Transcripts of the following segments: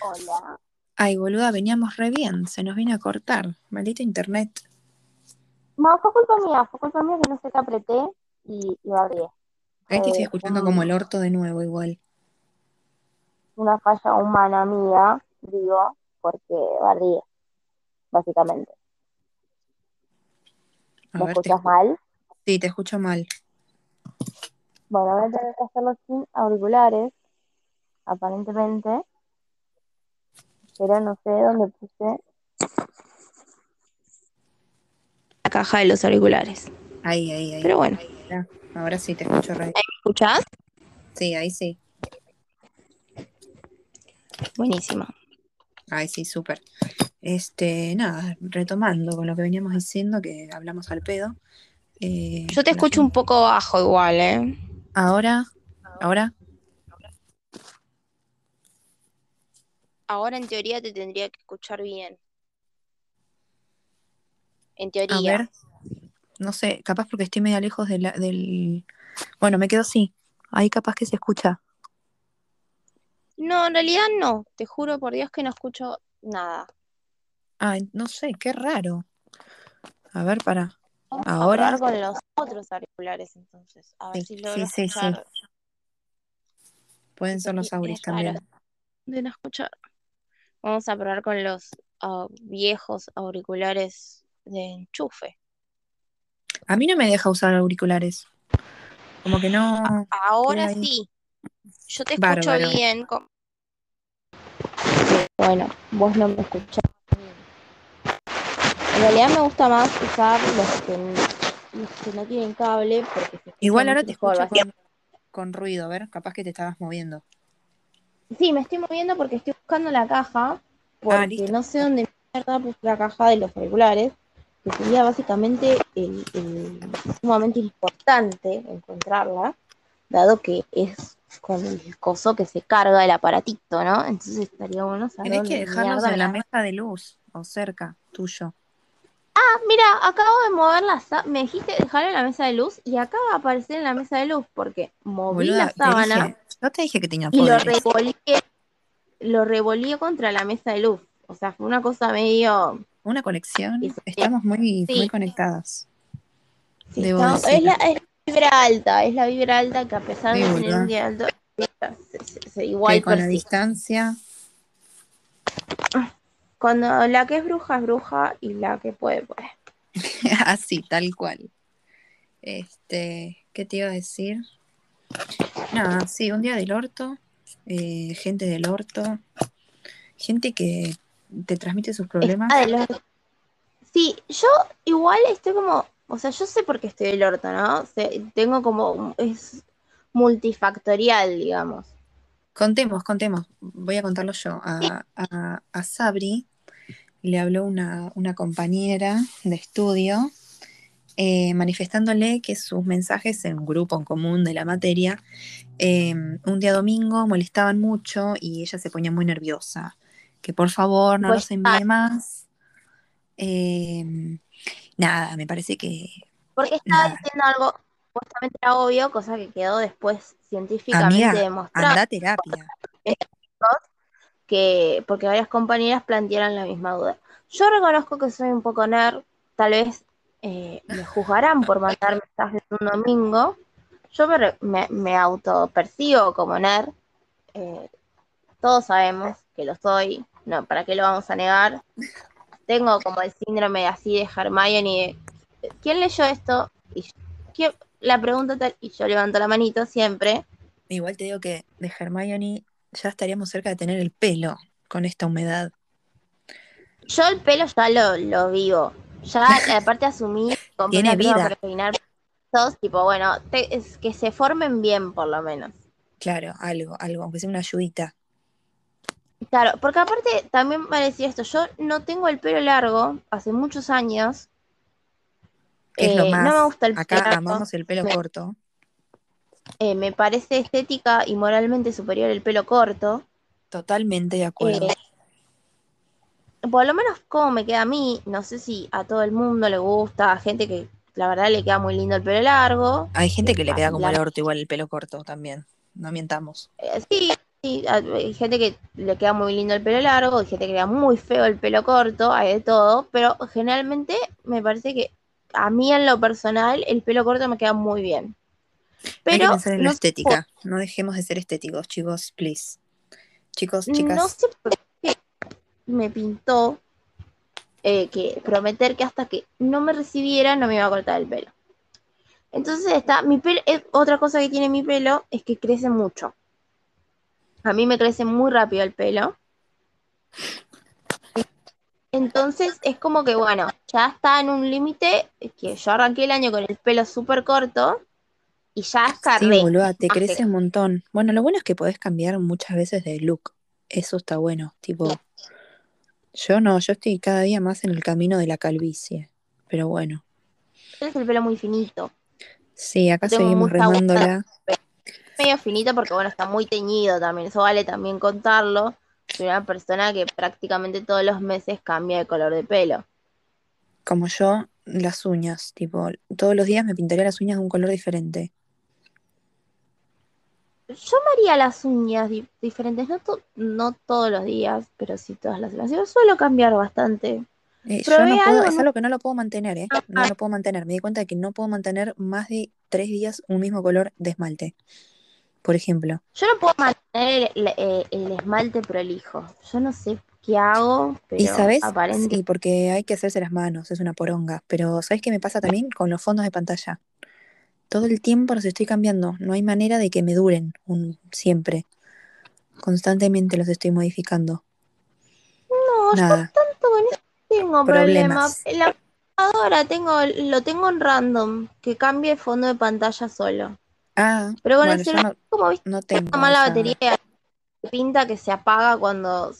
Hola. Ay, boluda, veníamos re bien, se nos viene a cortar. Maldito internet. No, fue culpa mía, fue culpa mía que no sé qué apreté y, y. Es que estoy Fue escuchando como el orto de nuevo igual. una falla humana mía, digo, porque barrié, básicamente. A ¿Me ver, escuchas escu- mal? Sí, te escucho mal. Bueno, voy a tener que hacerlo sin auriculares, aparentemente, pero no sé dónde puse la caja de los auriculares. Ahí, ahí, ahí. Pero bueno, Ya, Ahora sí te escucho re. ¿me escuchás? Sí, ahí sí. Buenísimo. Ahí sí, súper. Este, nada, retomando con lo que veníamos diciendo, que hablamos al pedo. Eh, Yo te escucho un poco bajo igual, ¿eh? Ahora, ahora, Ahora en teoría te tendría que escuchar bien. En a teoría. ver. No sé, capaz porque estoy medio lejos de la- del. Bueno, me quedo así. Ahí capaz que se escucha. No, en realidad no. Te juro por Dios que no escucho nada. Ay, no sé, qué raro. A ver, para. Vamos Ahora. a con los otros auriculares entonces. A ver Sí, si logro sí, sí, sí. Pueden ser los auris también. de no escuchar. Vamos a probar con los ah, viejos auriculares de enchufe. A mí no me deja usar auriculares. Como que no. Ahora sí. Yo te escucho Bárbaro. bien. con- Bueno, vos no me escuchás bien. En realidad me gusta más usar los que, los que no tienen cable porque Igual ahora te escucho con, con ruido. A ver, capaz que te estabas moviendo. Sí, me estoy moviendo porque estoy buscando la caja, porque Ah, listo. no sé dónde mierda puse la caja de los auriculares, que sería básicamente el, el- sumamente importante encontrarla, dado que es con el coso que se carga el aparatito, ¿no? Entonces estaría bueno saber Tenés que dejarlos en la mesa de luz o cerca tuyo. Ah, mira, acabo de mover la sa- me dijiste dejarlo en la mesa de luz y acaba de aparecer en la mesa de luz porque moví Boluda, la sábana dije. Yo te dije que tenía y lo poderes. revolvié, lo contra la mesa de luz. O sea, fue una cosa medio Una conexión. Estamos muy, sí. muy conectadas. Sí, decir. es, la, es la vibra alta, es la vibra alta que a pesar de tener un día alto, se, se- se- igual que con la distancia. Cuando la que es bruja es bruja y la que puede, puede. Así, tal cual. Este, ¿qué te iba a decir? Nada, sí, un día del orto, eh, gente del orto, gente que te transmite sus problemas. Los- Sí, yo igual estoy como, o sea, yo sé por qué estoy del orto, ¿no? O sea, tengo como, es multifactorial, digamos. Contemos, contemos, voy a contarlo yo. A, a- a Sabri le habló una, una compañera de estudio eh, manifestándole que sus mensajes en un grupo en común de la materia eh, un día domingo molestaban mucho y ella se ponía muy nerviosa. Que por favor no Pues, los envíe más. Eh, nada, me parece que Porque estaba Nada. diciendo algo supuestamente era obvio, cosa que quedó después científicamente amiga, demostrado. anda terapia. que porque varias compañeras plantearon la misma duda. Yo reconozco que soy un poco nerd, tal vez eh, me juzgarán por mandar mensajes un domingo. Yo me, me, me autopercibo como nerd. eh, todos sabemos que lo soy, no, ¿para qué lo vamos a negar? Tengo como el síndrome así de Hermione de ¿quién leyó esto? Y yo- ¿quién? la pregunta tal, y yo levanto la manito siempre. Igual te digo que de Hermione ya estaríamos cerca de tener el pelo con esta humedad. Yo el pelo ya lo, lo vivo. Ya aparte asumí, Tiene vida. pelos, tipo, bueno, te- es que se formen bien por lo menos. Claro, algo, algo, aunque sea una ayudita. Claro, porque aparte también me decía esto, yo no tengo el pelo largo hace muchos años. Es lo Eh, más. no me gusta el Acá pelo largo. amamos el pelo Me- corto. Eh, me parece estética y moralmente superior el pelo corto. Totalmente de acuerdo. Eh, por lo menos como me queda a mí, no sé si a todo el mundo le gusta, a gente que la verdad le queda muy lindo el pelo largo. Hay gente que le queda como la- el orto igual el pelo corto también. No mientamos. Eh, sí, sí, hay gente que le queda muy lindo el pelo largo, hay gente que le queda muy feo el pelo corto, hay de todo, pero generalmente me parece que a mí en lo personal el pelo corto me queda muy bien. Hay que Pero pensar en la no sé estética. No dejemos de ser estéticos, chicos, please. Chicos, chicas. no qué me pintó eh, que prometer que hasta que no me recibiera no me iba a cortar el pelo. Entonces está, mi pelo, es- otra cosa que tiene mi pelo es que crece mucho. A mí me crece muy rápido el pelo. Entonces es como que, bueno, ya está en un límite que yo arranqué el año con el pelo súper corto y ya Sí, escarré. boluda, te crece un montón. Bueno, lo bueno es que podés cambiar muchas veces de look. Eso está bueno. Tipo, yo no, yo estoy cada día más en el camino de la calvicie. Pero bueno, Tienes el pelo muy finito. sí, acá Tengo seguimos remándola. Medio finito porque, bueno, está muy teñido también. Eso vale también contarlo. Soy una persona que prácticamente todos los meses cambia de color de pelo. Como yo, las uñas. Tipo, todos los días me pintaría las uñas de un color diferente. Yo me haría las uñas di- diferentes, no, to- no todos los días, pero sí todas las semanas. Yo suelo cambiar bastante. Eh, yo no puedo, algo, es algo que no lo puedo mantener, ¿eh? No lo puedo mantener. Me di cuenta de que no puedo mantener más de tres días un mismo color de esmalte. Por ejemplo. Yo no puedo mantener el, el- el esmalte prolijo. Yo no sé qué hago, pero Y sabes, aparente. sí, porque hay que hacerse las manos, es una poronga. Pero ¿sabes qué me pasa también con los fondos de pantalla? Todo el tiempo los estoy cambiando. No hay manera de que me duren un, siempre. Constantemente los estoy modificando. No, yo Nada. tanto con eso tengo problema. Problemas. En la computadora tengo, lo tengo en random, que cambie el fondo de pantalla solo. Ah, Pero con bueno, el yo celular, no, como viste, no tengo está mal la esa- batería, pinta que se apaga cuando,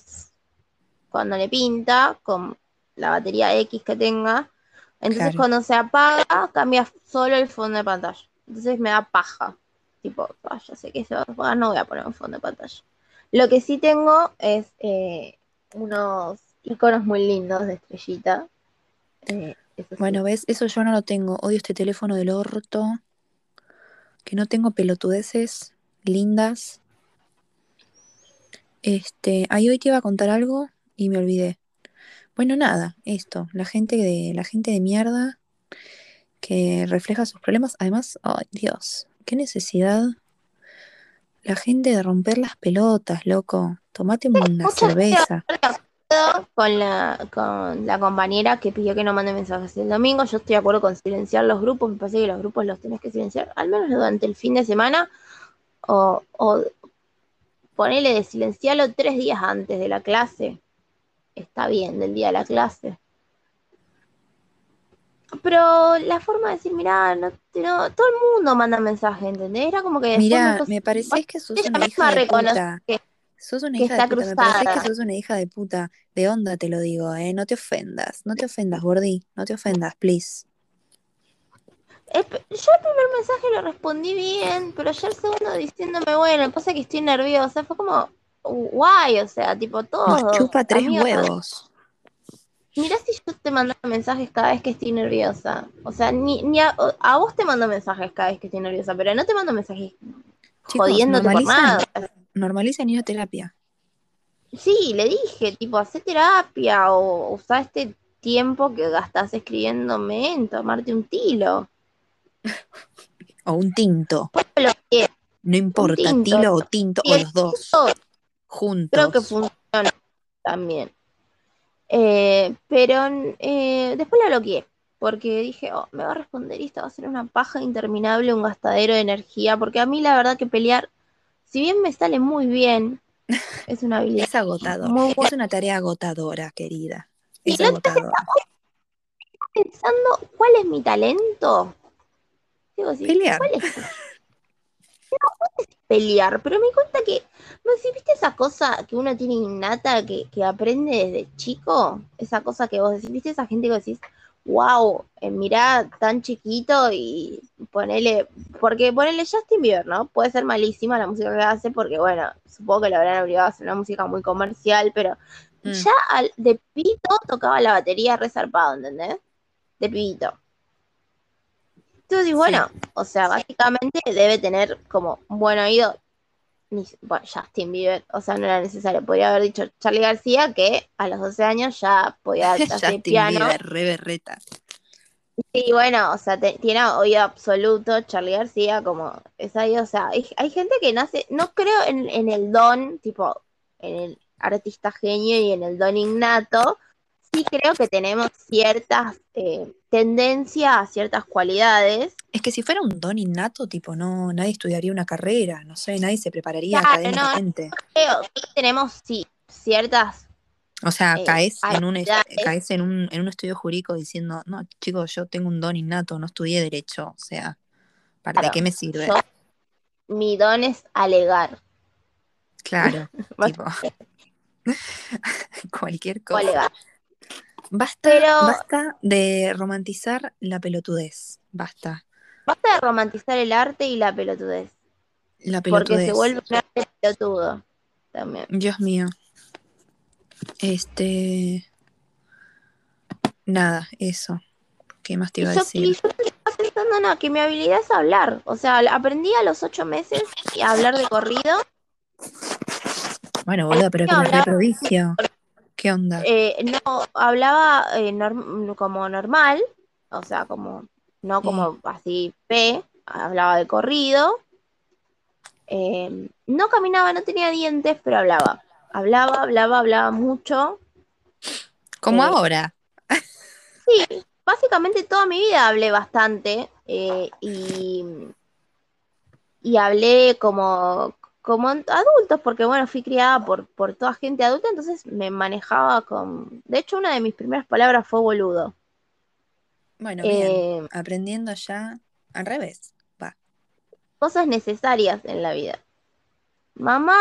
cuando le pinta, con la batería X que tenga. Entonces Claro. cuando se apaga, cambia solo el fondo de pantalla. Entonces me da paja. Tipo, "Ah, ya sé que se va a apagar, no voy a poner un fondo de pantalla. Lo que sí tengo es eh, unos iconos muy lindos de estrellita. Eh, eso sí. Bueno, ¿ves? Eso yo no lo tengo. Odio este teléfono del orto. Que no tengo pelotudeces lindas. Este, ahí hoy te iba a contar algo y me olvidé. Bueno, nada, esto, la gente de, la gente de mierda que refleja sus problemas. Además, ay Dios, qué necesidad. La gente de romper las pelotas, loco. Tomate una cerveza. con la, con la compañera que pidió que no mande mensajes el domingo. Yo estoy de acuerdo con silenciar los grupos. Me parece que los grupos los tenés que silenciar, al menos durante el fin de semana. O, o ponele de silenciarlo tres días antes de la clase. Está bien, del día de la clase. Pero la forma de decir, mirá, no, no- todo el mundo manda mensajes, ¿entendés? Era como que Mira, me, parecés que sos una hija de puta. que- Sos una que hija de está puta, me parecés que cruzada. sos una hija de puta. De onda te lo digo, eh. No te ofendas, no te ofendas, Gordi. No te ofendas, please. El p- yo el primer mensaje lo respondí bien, pero ya el segundo diciéndome, bueno, pasa que estoy nerviosa, fue como, guay, o sea, tipo todo. Nos chupa tres amiga, huevos. Mirá si yo te mando mensajes cada vez que estoy nerviosa. O sea, ni, ni a, a vos te mando mensajes cada vez que estoy nerviosa, pero no te mando mensajes Chicos, jodiéndote por nada. ir a terapia. Sí, le dije, tipo, hacé terapia o usá este tiempo que gastás escribiéndome en tomarte un tilo. O un tinto. Lo que No importa, tilo o tinto, o los dos. Juntos. creo que funciona también. Eh, pero eh, después la bloqueé, porque dije, oh, me va a responder y esto va a ser una paja interminable, un gastadero de energía, porque a mí la verdad que pelear, si bien me sale muy bien, es una habilidad Es agotador. muy Es una tarea agotadora, querida. Y agotadora. Pensando, ¿cuál es mi talento? Digo, Pelear. ¿cuál es? No, es pelear, pero me cuenta que, no sé, ¿viste esa cosa que uno tiene innata que, que aprende desde chico? Esa cosa que vos decís, ¿viste esa gente que decís, wow, eh, mirá tan chiquito y ponele, porque ponele Justin Bieber, ¿no? Puede ser malísima la música que hace porque, bueno, supongo que lo habrán obligado a hacer una música muy comercial, pero Mm. ya al, de pibito tocaba la batería resarpado, ¿entendés? De pibito. Entonces, bueno, o sea, básicamente debe tener como un buen oído. bueno, Justin Bieber, o sea, no era necesario. Podría haber dicho Charlie García, que a los 12 años ya podía hacer piano. Bieber, re berreta. Sí, bueno, o sea, te- tiene oído absoluto Charlie García, como es ahí, o sea, hay, hay gente que nace, no creo en, en el don, tipo, en el artista genio y en el don innato, sí creo que tenemos ciertas eh, tendencias, ciertas cualidades. Es que si fuera un don innato, tipo, no, nadie estudiaría una carrera, no sé, nadie se prepararía Claro, académicamente. Creo que tenemos, sí, ciertas, O sea, eh, caes en un caes en un, en un estudio jurídico diciendo, no, chicos, yo tengo un don innato, no estudié derecho, o sea, ¿para Claro, qué me sirve? yo, mi don es alegar, Claro, tipo, cualquier o cosa. Basta, Pero- basta de romantizar la pelotudez, basta. Basta de romantizar el arte y la pelotudez, La porque pelotudez. se vuelve un arte pelotudo también. Dios mío. Este. Nada, eso. ¿Qué más te iba a yo, decir? y yo estaba pensando, no, que mi habilidad es hablar. O sea, aprendí a los ocho meses a hablar de corrido. Bueno, boludo, pero que no, hablar-. ¿Qué onda? Eh, no, hablaba eh, norm- como normal, o sea, como, no como así P, hablaba de corrido. Eh, no caminaba, no tenía dientes, pero hablaba. Hablaba, hablaba, hablaba mucho. Como eh, ahora. Sí, básicamente toda mi vida hablé bastante y, y hablé como, como adultos, porque bueno, fui criada por, por toda gente adulta, entonces me manejaba con... De hecho, una de mis primeras palabras fue boludo. Bueno, bien. Eh, Aprendiendo ya al revés. Va. cosas necesarias en la vida. Mamá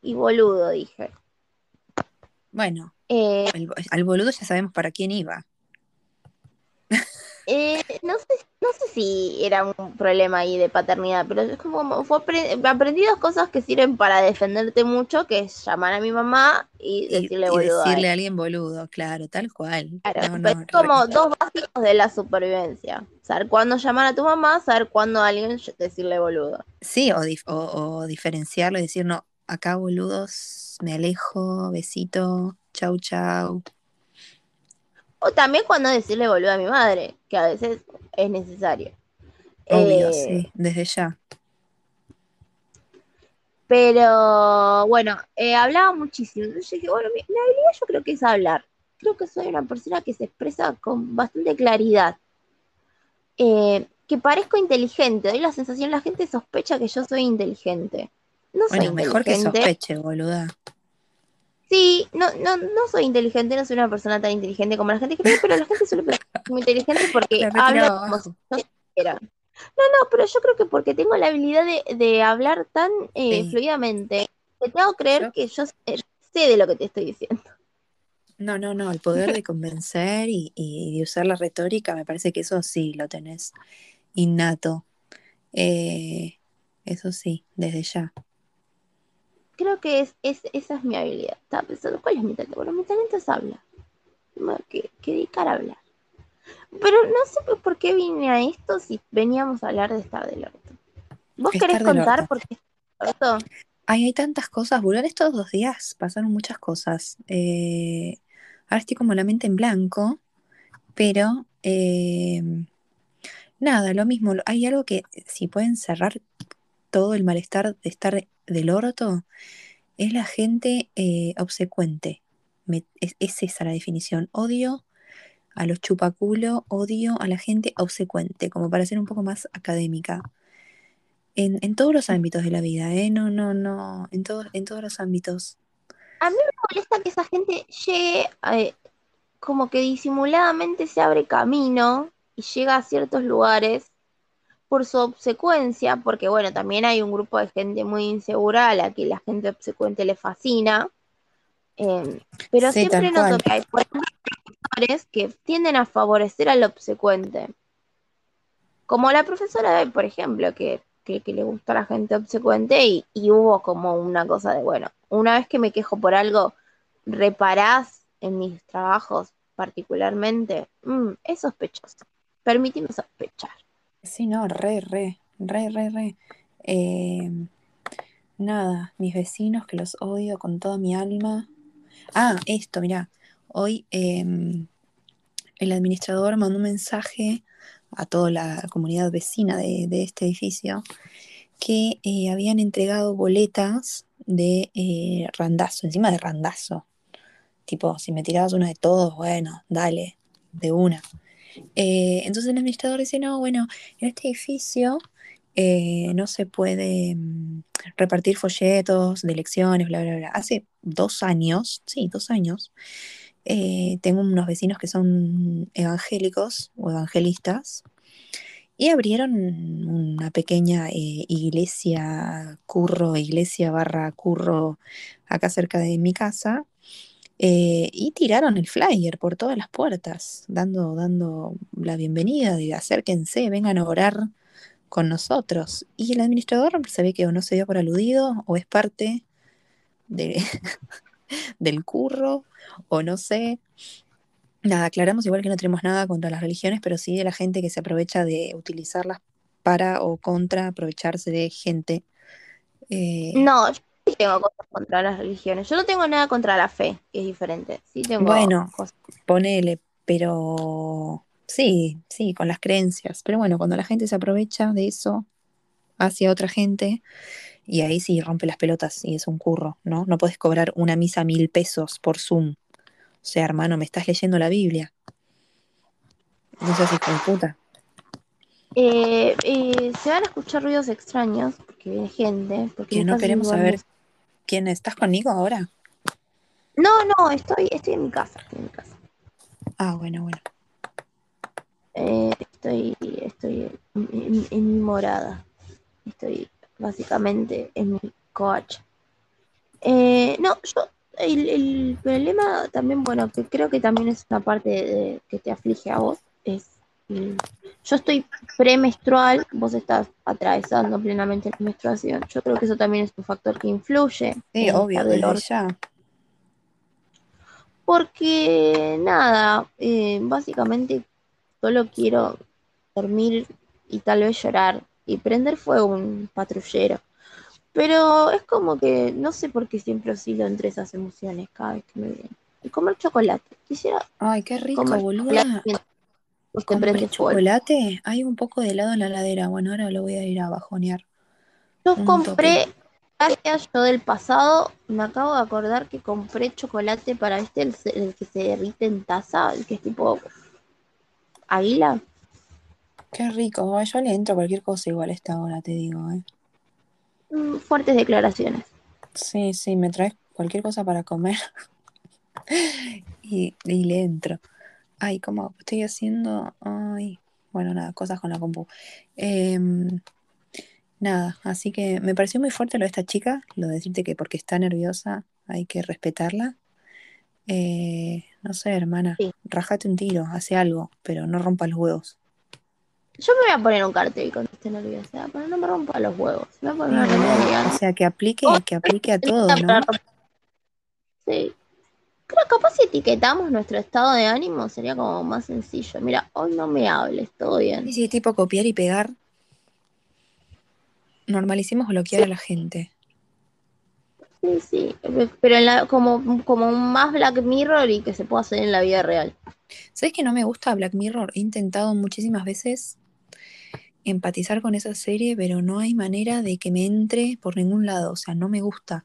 y boludo, dije. Bueno, Eh, el- al boludo ya sabemos para quién iba. Eh, no sé, no sé si era un problema ahí de paternidad, pero es como fue apre- aprendí dos cosas que sirven para defenderte mucho, que es llamar a mi mamá y Y, decirle y boludo a decirle a alguien boludo, claro, tal cual. Claro, No, es re- como dos básicos de la supervivencia. Saber cuándo llamar a tu mamá, saber cuándo a alguien decirle boludo. Sí, o, dif- o, o diferenciarlo y decir, no, acá boludos, me alejo, besito, chau, chau. O también cuando decirle boludo a mi madre, que a veces es necesario. Obvio, Eh, sí, desde ya. Pero bueno, eh, hablaba muchísimo. Entonces dije, bueno, mi, mi habilidad yo creo que es hablar. Creo que soy una persona que se expresa con bastante claridad. Eh, que parezco inteligente. Doy la sensación, la gente sospecha que yo soy inteligente. No soy Bueno, mejor que sospeche, boluda. Sí, no, no, no soy inteligente, no soy una persona tan inteligente como la gente cree, pero la gente suele pensar muy inteligente porque La habla como si no supiera. No, no, pero yo creo que porque tengo la habilidad de, de hablar tan eh, Sí. fluidamente, que te hago creer que yo sé, sé de lo que te estoy diciendo. No, no, no, el poder de convencer y, y de usar la retórica, me parece que eso sí lo tenés innato. Eh, eso sí, desde ya. Creo que es, es, esa es mi habilidad. Estaba pensando, ¿cuál es mi talento? Bueno, mi talento es hablar. Que, que dedicar a hablar. Pero no sé por qué vine a esto si veníamos a hablar de estar del orto. ¿Vos Estar querés contar por qué orto? Ay, hay tantas cosas, boludo. Estos dos días pasaron muchas cosas. Eh, ahora estoy como la mente en blanco, pero eh, nada, lo mismo. Hay algo que si pueden cerrar todo el malestar de estar del orto, es la gente eh, obsecuente. Es, es esa la definición. Odio a los chupaculo, odio a la gente obsecuente, como para ser un poco más académica. En, todos los ámbitos de la vida, ¿eh? No, no, no, en todos, en todos los ámbitos. Me molesta que esa gente llegue, eh, como que disimuladamente se abre camino y llega a ciertos lugares por su obsecuencia, porque bueno, también hay un grupo de gente muy insegura a la que la gente obsecuente le fascina. Eh, pero Sí, siempre noto que hay profesores que tienden a favorecer al obsecuente. Como la profesora de por ejemplo, que, que, que le gusta a la gente obsecuente y, y hubo como una cosa de, bueno, una vez que me quejo por algo, reparás en mis trabajos particularmente, Mm, es sospechoso. Permíteme sospechar. Sí, no, re, re, re, re, re. Eh, nada, mis vecinos que los odio con toda mi alma. Ah, esto, mirá, hoy em, el administrador mandó un mensaje a toda la comunidad vecina de, este edificio que eh, habían entregado boletas de eh, randazo, encima de randazo. Tipo, si me tirabas una de todos, bueno, dale, de una. Eh, entonces el administrador dice, no, bueno, en este edificio no se puede mm, repartir folletos de elecciones, bla, bla, bla. Hace dos años, sí, dos años, eh, tengo unos vecinos que son evangélicos o evangelistas y abrieron una pequeña eh, iglesia curro, iglesia barra curro acá cerca de mi casa eh, y tiraron el flyer por todas las puertas, dando, dando la bienvenida de acérquense, vengan a orar con nosotros. Y el administrador se ve que o no se dio por aludido o es parte de, del curro o no sé. Nada, aclaramos igual que no tenemos nada contra las religiones, pero sí de la gente que se aprovecha de utilizarlas para o contra aprovecharse de gente. Eh, no, sí tengo cosas contra las religiones. Yo no tengo nada contra la fe, que es diferente. Sí tengo bueno, ponele, pero sí, sí, con las creencias. Pero bueno, cuando la gente se aprovecha de eso hacia otra gente, y ahí sí rompe las pelotas y es un curro, ¿no? No puedes cobrar una misa mil pesos por Zoom. O sea, hermano, me estás leyendo la Biblia. No seas hijo de puta. Eh, eh, se van a escuchar ruidos extraños porque viene gente. Porque que no queremos saber quién estás conmigo ahora. No, no, estoy, estoy en mi casa, estoy en mi casa. Ah, bueno, bueno. Eh, estoy, estoy en mi morada. Estoy básicamente en mi coach. Eh, no, yo, el, problema también, bueno, que creo que también es una parte de, que te aflige a vos, es, yo estoy premenstrual, vos estás atravesando plenamente la menstruación, yo creo que eso también es un factor que influye. Sí, obvio, desde ya. Porque nada, eh, básicamente solo quiero dormir y tal vez llorar y prender fuego un patrullero. Pero es como que no sé por qué siempre oscilo entre esas emociones cada vez que me vienen. Y comer chocolate. Quisiera. Ay, qué rico, boluda. ¿Comer chocolate? Hay un poco de helado en la ladera. Bueno, ahora lo voy a ir a bajonear. Yo compré, gracias yo del pasado, me acabo de acordar que compré chocolate para este, el, el que se derrite en taza, el que es tipo águila. Qué rico, yo le entro cualquier cosa igual a esta hora, te digo, ¿eh? Mm, fuertes declaraciones. Sí, sí, me traes cualquier cosa para comer y, le entro. Ay, ¿cómo estoy haciendo? Ay, bueno, nada, cosas con la compu. Em, nada, así que me pareció muy fuerte lo de esta chica, lo de decirte que porque está nerviosa hay que respetarla. Eh, no sé, hermana, rajate un tiro, hace algo, pero no rompa los huevos. Yo me voy a poner un cartel con este nerviosa, pero no me rompa los huevos. Me voy a poner o sea, que aplique, que aplique a todo, ¿no? Sí. Creo capaz si etiquetamos nuestro estado de ánimo sería como más sencillo. Mira, hoy no me hables, todo bien. Sí, sí, tipo copiar y pegar. Normalicemos bloquear a la gente. Sí, sí, pero como, como más Black Mirror y que se pueda hacer en la vida real. ¿Sabes que no me gusta Black Mirror? He intentado muchísimas veces empatizar con esa serie, pero no hay manera de que me entre por ningún lado, o sea, no me gusta.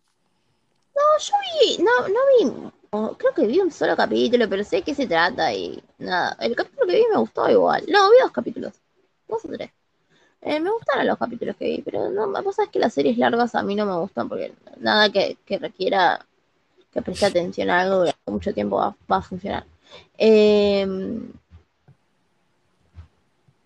No, yo vi, no, no vi, creo que vi un solo capítulo, pero sé de qué se trata y nada, el capítulo que vi me gustó igual. No, vi dos capítulos, dos o tres. Eh, me gustaron los capítulos que vi, pero no, vos sabés que las series largas a mí no me gustan porque nada que, requiera que preste atención a algo durante mucho tiempo va, va a funcionar. Eh,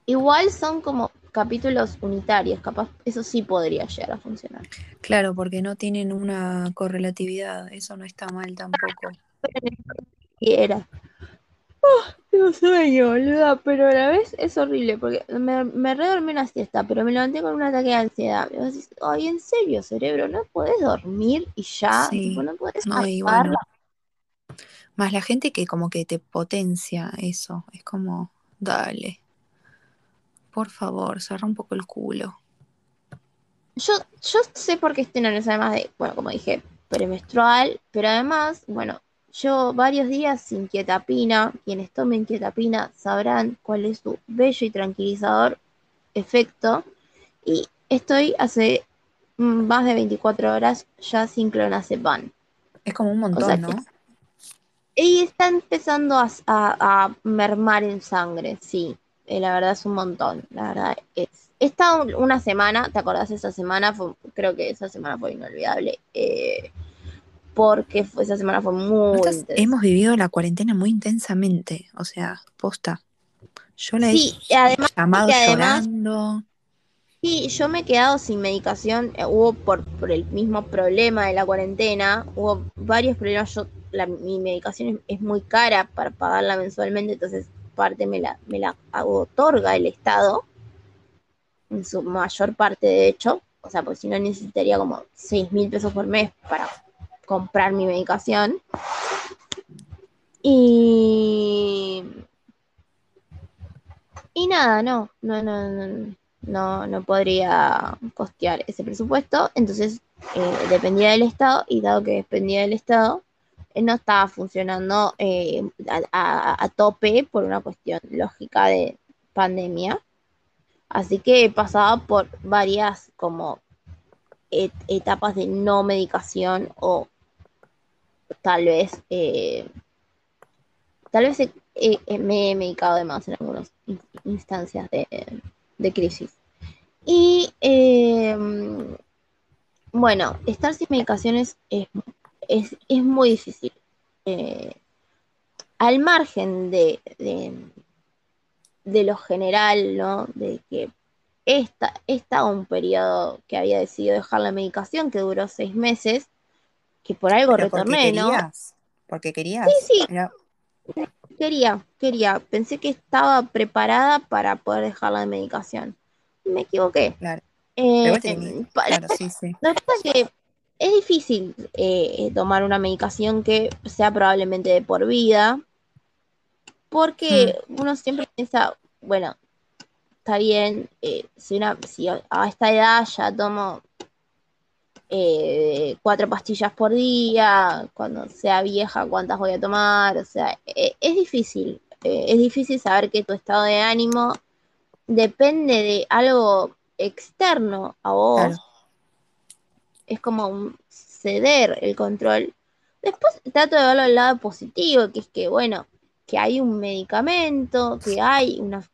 igual son como capítulos unitarios, capaz eso sí podría llegar a funcionar. Claro, porque no tienen una correlatividad, eso no está mal tampoco. Era. Oh, tengo sueño, boluda, pero a la vez es horrible porque me, me redormí una siesta, pero me levanté con un ataque de ansiedad. Y vos decís, ay, en serio, cerebro, no podés dormir y ya, no podés no, Más la gente que como que te potencia eso, es como, dale. Por favor, cerra un poco el culo. yo, yo sé por qué estoy nerviosa, además de, bueno, como dije, premenstrual, pero además, bueno, yo varios días sin quietapina, quienes tomen quietapina sabrán cuál es su bello y tranquilizador efecto, y estoy hace más de 24 horas ya sin clonazepam. Es como un montón, ¿no? Y está empezando a, a, mermar en sangre, sí. Eh, la verdad es un montón. La verdad es. He estado una semana, ¿te acordás esa semana? creo que esa semana fue inolvidable. Eh, porque esa semana fue muy Hemos vivido la cuarentena muy intensamente. O sea, posta. Yo la sí, he además, llamado llorando. Sí, yo me he quedado sin medicación. Eh, hubo por, por, el mismo problema de la cuarentena, hubo varios problemas. Yo, mi medicación es, muy cara para pagarla mensualmente, entonces parte me la, me la otorga el Estado, en su mayor parte de hecho. O sea, porque si no necesitaría como 6 mil pesos por mes para comprar mi medicación. Y. Y nada, no, no, no, no no, podría costear ese presupuesto, entonces eh, dependía del Estado y dado que dependía del Estado, no estaba funcionando eh, a, tope por una cuestión lógica de pandemia. Así que pasaba por varias como etapas de no medicación o tal vez tal vez me he medicado de más en algunas instancias de, de crisis. Y em, bueno, estar sin medicaciones es, es, muy difícil. Eh, al margen de, de, lo general, ¿no? De que esta, esta un periodo que había decidido dejar la medicación, que duró seis meses, que por algo retorné, ¿no? Porque querías. Sí, sí quería, quería, pensé que estaba preparada para poder dejar la medicación. Me equivoqué. Claro. Eh, claro, sí, sí. Verdad es que es difícil eh, tomar una medicación que sea probablemente de por vida, porque hmm. uno siempre piensa, bueno, está bien, eh, si, una, si a esta edad ya tomo eh, cuatro pastillas por día, cuando sea vieja, cuántas voy a tomar, o sea, eh, es difícil, eh, es difícil saber que tu estado de ánimo depende de algo externo a vos. Es como un ceder el control. Después trato de verlo al lado positivo, que es que, bueno, que hay un medicamento, que hay unas,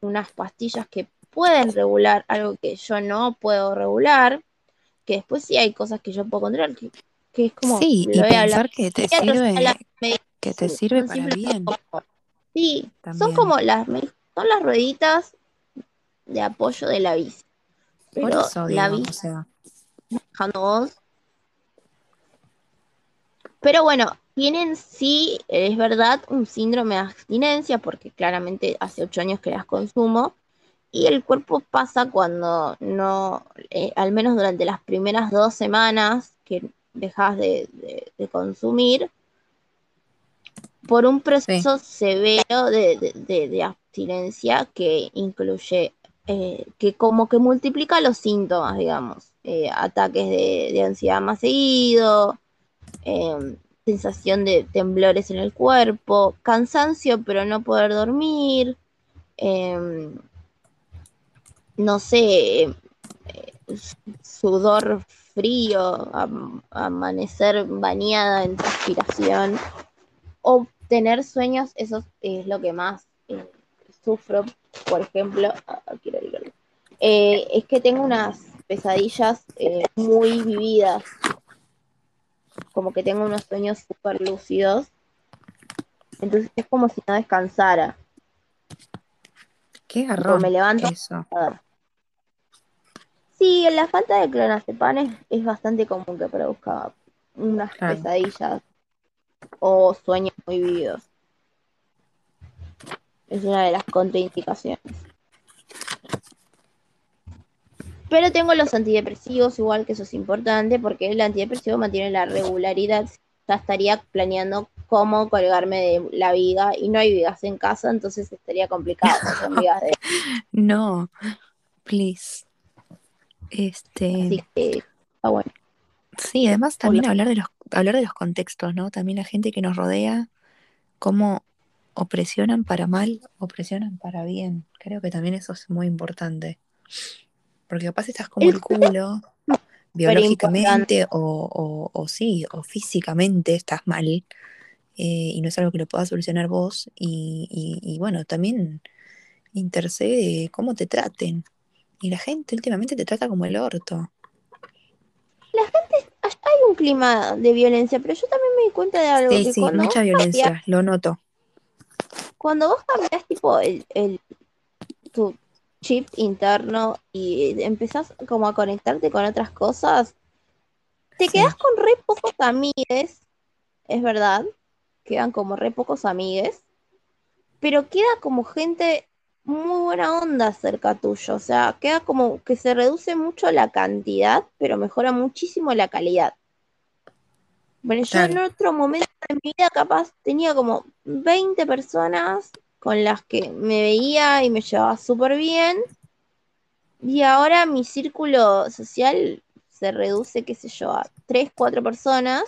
unas pastillas que pueden regular algo que yo no puedo regular que después sí hay cosas que yo puedo controlar, que, es como... Sí, y pensar que te sirve, que te sirve para bien. Sí, son como las, son las rueditas de apoyo de la bici. Pero Por eso, la bici, o sea. Pero bueno, tienen sí, es verdad, un síndrome de abstinencia, porque claramente hace ocho años que las consumo, y el cuerpo pasa cuando no, eh, al menos durante las primeras dos semanas que dejas de, consumir, por un proceso severo de, abstinencia que incluye, eh, que como que multiplica los síntomas, digamos, eh, ataques de, ansiedad más seguido, em, sensación de temblores en el cuerpo, cansancio pero no poder dormir, em, no sé, eh, sudor frío, amanecer bañada en transpiración, o tener sueños, eso es lo que más eh, sufro, por ejemplo, ah, quiero eh, es que tengo unas pesadillas muy vividas, como que tengo unos sueños súper lúcidos, entonces es como si no descansara. Qué garrón. me levanto. Eso. Sí, la falta de clonazepam es, bastante común que produzca unas pesadillas o sueños muy vividos. Es una de las contraindicaciones. Pero tengo los antidepresivos, igual que eso es importante, porque el antidepresivo mantiene la regularidad. Ya estaría planeando cómo colgarme de la viga y no hay vigas en casa, entonces estaría complicado. no, please. Este, Así que está bueno. sí, además también Hola. hablar de los, hablar de los contextos, ¿no? También la gente que nos rodea, cómo opresionan para mal, opresionan para bien. Creo que también eso es muy importante. Porque capaz estás como El culo, biológicamente o, o- o sí, o físicamente estás mal, eh, y no es algo que lo puedas solucionar vos. Y, y- y bueno, también intercede cómo te traten. Y la gente últimamente te trata como el orto. Hay un clima de violencia, pero yo también me di cuenta de algo, Sí, que sí, mucha cambiás, violencia, lo noto. cuando vos cambiás tipo el, el- tu chip interno y empezás como a conectarte con otras cosas, te Sí. quedás con re pocos amigues, es verdad, quedan como re pocos amigues, pero queda como gente muy buena onda cerca tuyo, o sea, queda como que se reduce mucho la cantidad, pero mejora muchísimo la calidad. Bueno, yo en otro momento de mi vida capaz tenía como 20 personas con las que me veía y me llevaba súper bien, y ahora mi círculo social se reduce, qué sé yo, a 3, 4 personas,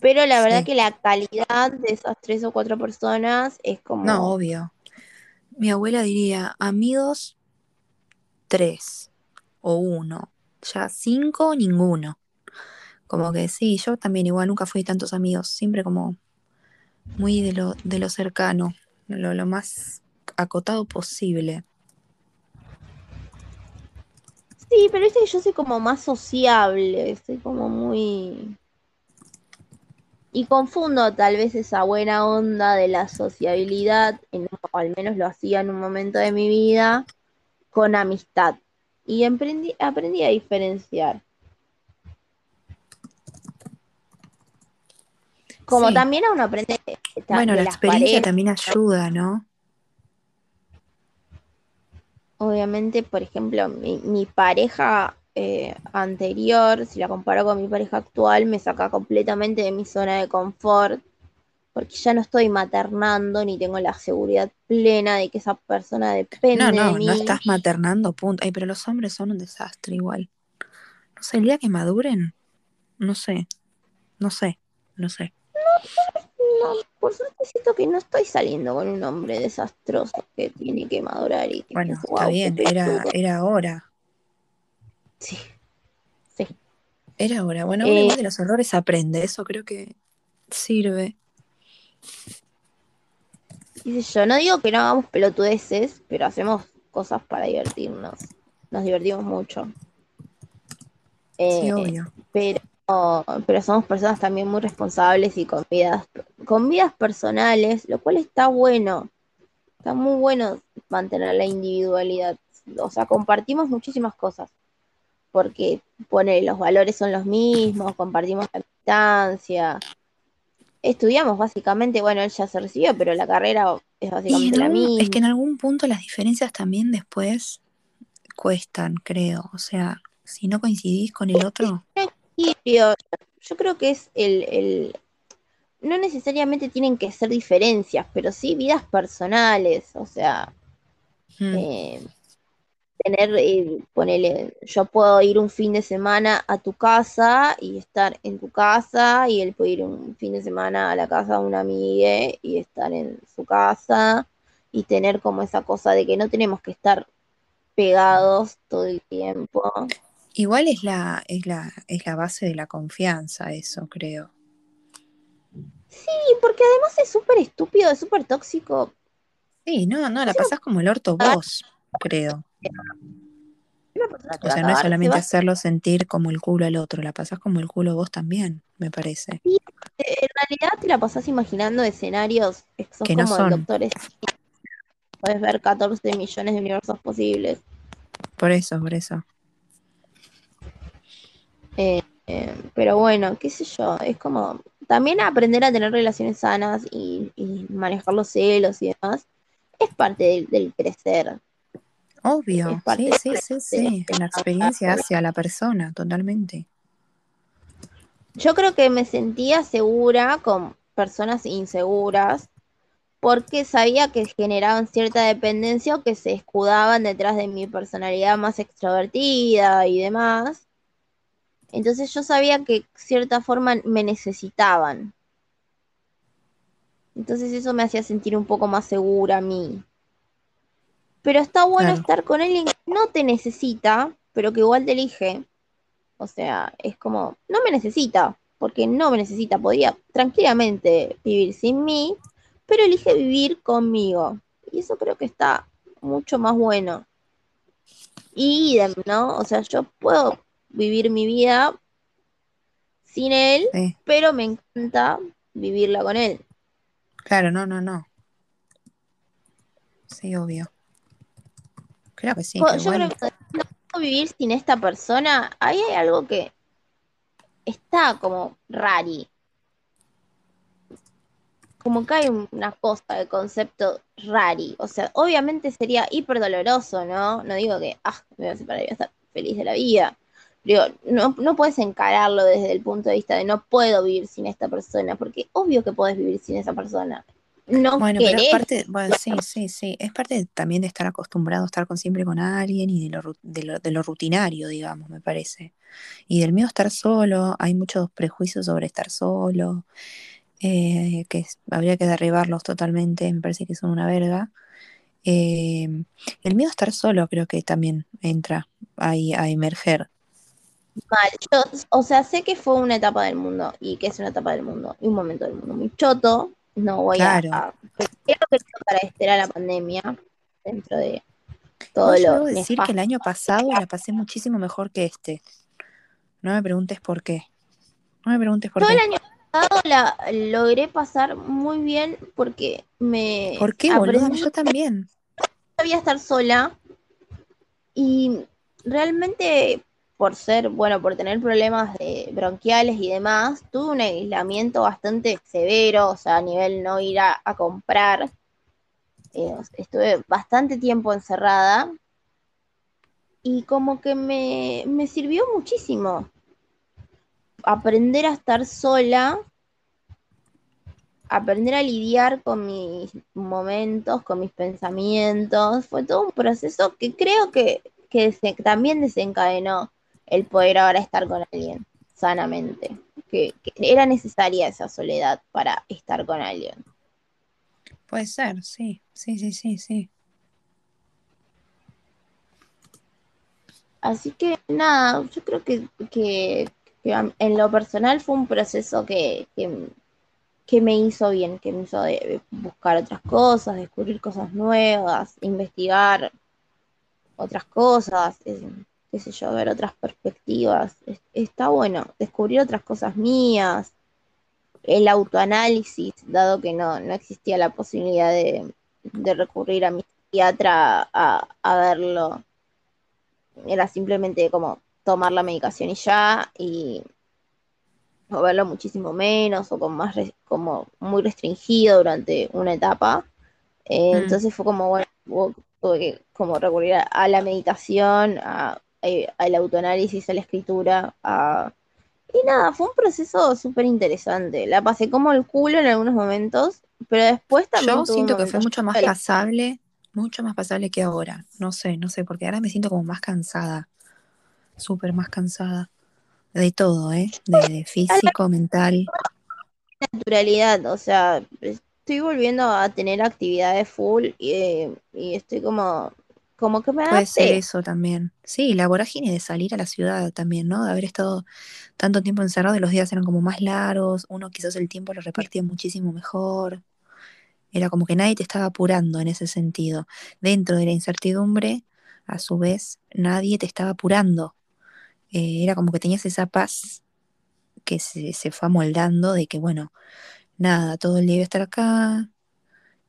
pero la verdad Sí. que la calidad de esas 3 o 4 personas es como... No, obvio. Mi abuela diría, amigos, tres o uno. Ya cinco, ninguno. Como que sí, yo también igual nunca fui de tantos amigos, siempre como muy de lo, de lo cercano, lo, lo más acotado posible. Sí, pero viste que yo soy como más sociable, soy como muy... Y confundo tal vez esa buena onda de la sociabilidad, en, o al menos lo hacía en un momento de mi vida, con amistad. Y aprendí, aprendí a diferenciar. Como Sí. también uno aprende de, Bueno, de la experiencia también ayuda, ¿no? obviamente, por ejemplo, mi, mi pareja eh, anterior, si la comparo con mi pareja actual, me saca completamente de mi zona de confort, porque ya no estoy maternando ni tengo la seguridad plena de que esa persona depende No, de no, mí. no estás maternando, punto. Ay, pero los hombres son un desastre igual. No sé, el día que maduren, no sé, no sé, no sé. No, por suerte siento que no estoy saliendo con un hombre desastroso que tiene que madurar y que Bueno, está bien, era, pelotudo". era hora. Sí, sí. Era hora. Bueno, uno Eh, de los errores aprende, eso creo que sirve. yo, no digo que no hagamos pelotudeces, pero hacemos cosas para divertirnos. Nos divertimos mucho. Sí, Eh, obvio. pero, pero somos personas también muy responsables y con vidas, con vidas personales, lo cual está bueno. Está muy bueno mantener la individualidad. O sea, compartimos muchísimas cosas. Porque pone, los valores son los mismos, compartimos la distancia. Estudiamos básicamente, bueno, él ya se recibió, pero la carrera es básicamente en la algún- es misma. que en algún punto las diferencias también después cuestan, creo. O sea, si no coincidís con el otro, Yo creo que es el, el- No necesariamente tienen que ser diferencias, pero sí vidas personales. O sea, mm, eh, tener, eh, ponele, yo puedo ir un fin de semana a tu casa y estar en tu casa, y él puede ir un fin de semana a la casa de una amiga y estar en su casa, y tener como esa cosa de que no tenemos que estar pegados todo el tiempo. Igual es la, es la, es la base de la confianza, eso creo. Y porque además es súper estúpido, es súper tóxico. Sí, no, no, la pasás como el orto vos, creo. O sea, no es solamente hacerlo sentir como el culo al otro, la pasás como el culo vos también, me parece. En realidad te la pasás imaginando escenarios que sos Que no como son. el doctor Strange. Puedes ver 14 millones de universos posibles. Por eso, por eso. Eh, pero bueno, qué sé yo, es como también aprender a tener relaciones sanas y, y manejar los celos y demás. Es parte del, del crecer. Obvio, sí, sí, sí, sí. La experiencia hace a la persona, totalmente. Yo creo que me sentía segura con personas inseguras porque sabía que generaban cierta dependencia o que se escudaban detrás de mi personalidad más extrovertida y demás. Entonces yo sabía que de cierta forma me necesitaban. Entonces eso me hacía sentir un poco más segura a mí. Pero está bueno Claro. estar con alguien que no te necesita, pero que igual te elige. O sea, es como, no me necesita, porque no me necesita. Podía tranquilamente vivir sin mí, pero elige vivir conmigo. Y eso creo que está mucho más bueno. Y idem, ¿no? O sea, yo puedo vivir mi vida sin él, Sí. pero me encanta vivirla con él. Claro, no, no, no. Sí, obvio. Creo que sí, Yo creo que no puedo vivir sin esta persona, ahí hay algo que está como rari. Como que hay una cosa de concepto rari. O sea, obviamente sería hiper doloroso, ¿no? No digo que, ah, me voy a separar y voy a estar feliz de la vida. Digo, no, no puedes encararlo desde el punto de vista de no puedo vivir sin esta persona, porque obvio que puedes vivir sin esa persona. No Bueno, pero es querés, parte, bueno, sí, sí, sí. Es parte también de estar acostumbrado a estar con siempre con alguien y de lo, de lo, de lo rutinario, digamos, me parece. Y del miedo a estar solo, hay muchos prejuicios sobre estar solo, eh, que es- habría que derribarlos totalmente, me parece que son una verga. Eh, el miedo a estar solo creo que también entra ahí a emerger. Mal. Yo, o sea, sé que fue una etapa del mundo y que es una etapa del mundo y un momento del mundo muy choto. No voy Claro. a, a creo que para este era la pandemia dentro de todo yo lo debo decir que el año pasado la pasé muchísimo mejor que este. No me preguntes por qué. No me preguntes por Yo el qué. año pasado la logré pasar muy bien porque me ¿Por qué, aprendí Yo también. sabía estar sola y realmente por ser, bueno, por tener problemas de bronquiales y demás, tuve un aislamiento bastante severo, o sea, a nivel no ir a, comprar. Eh, estuve bastante tiempo encerrada y como que me, me sirvió muchísimo aprender a estar sola, aprender a lidiar con mis momentos, con mis pensamientos. Fue todo un proceso que creo que, que también desencadenó el poder ahora estar con alguien sanamente. Que, que era necesaria esa soledad para estar con alguien. Puede ser, sí. Sí, sí, sí, sí. Así que nada, yo creo que, que- en lo personal fue un proceso que, que- me hizo bien, que me hizo de- buscar otras cosas, descubrir cosas nuevas, investigar otras cosas, eh, qué sé yo, ver otras perspectivas. Es- Está bueno, descubrir otras cosas mías, el autoanálisis, dado que no, no existía la posibilidad de, de recurrir a mi psiquiatra a, a verlo era simplemente como tomar la medicación y ya, y o verlo muchísimo menos, o con más como muy restringido durante una etapa. Eh, Mm. Entonces fue como, bueno, tuve que como recurrir a, a la meditación, a, a- al autoanálisis, a la escritura, a... Y nada, fue un proceso súper interesante. La pasé como el culo en algunos momentos, pero después también Yo siento que fue mucho más pasable, mucho más pasable que ahora. No sé, no sé, porque ahora me siento como más cansada. Súper más cansada. De todo, ¿eh? De, de físico, mental. naturalidad, o sea, estoy volviendo a tener actividades full y, eh, y estoy como, como que me Puede ser eso también. Sí, la vorágine de salir a la ciudad también, ¿no? De haber estado tanto tiempo encerrado y los días eran como más largos, uno quizás el tiempo lo repartía muchísimo mejor. Era como que nadie te estaba apurando en ese sentido. Dentro de la incertidumbre, a su vez, nadie te estaba apurando. Eh, era como que tenías esa paz que se, se fue amoldando de que, bueno, nada, todo el día iba a estar acá.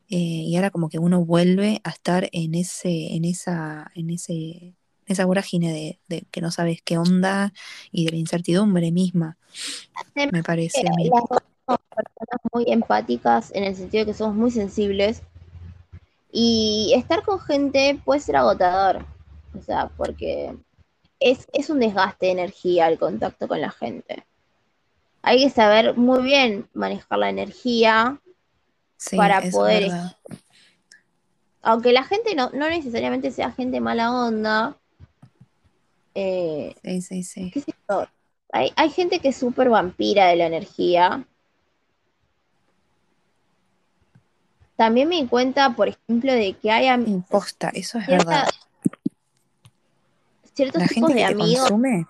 Eh, y ahora como que uno vuelve a estar en ese, en esa, en ese, en esa vorágine de, de que no sabes qué onda y de la incertidumbre misma, Además me parece a mí. las dos somos personas muy empáticas en el sentido de que somos muy sensibles y estar con gente puede ser agotador, o sea, porque es, es un desgaste de energía el contacto con la gente. Hay que saber muy bien manejar la energía Sí, para poder, aunque la gente no, no necesariamente sea gente mala onda, eh, Sí, sí, sí. qué sé yo, hay, hay gente que es súper vampira de la energía. También me di cuenta, por ejemplo, de que hay Imposta, eso es cierta- verdad. ciertos La tipos gente de que amigos. consume,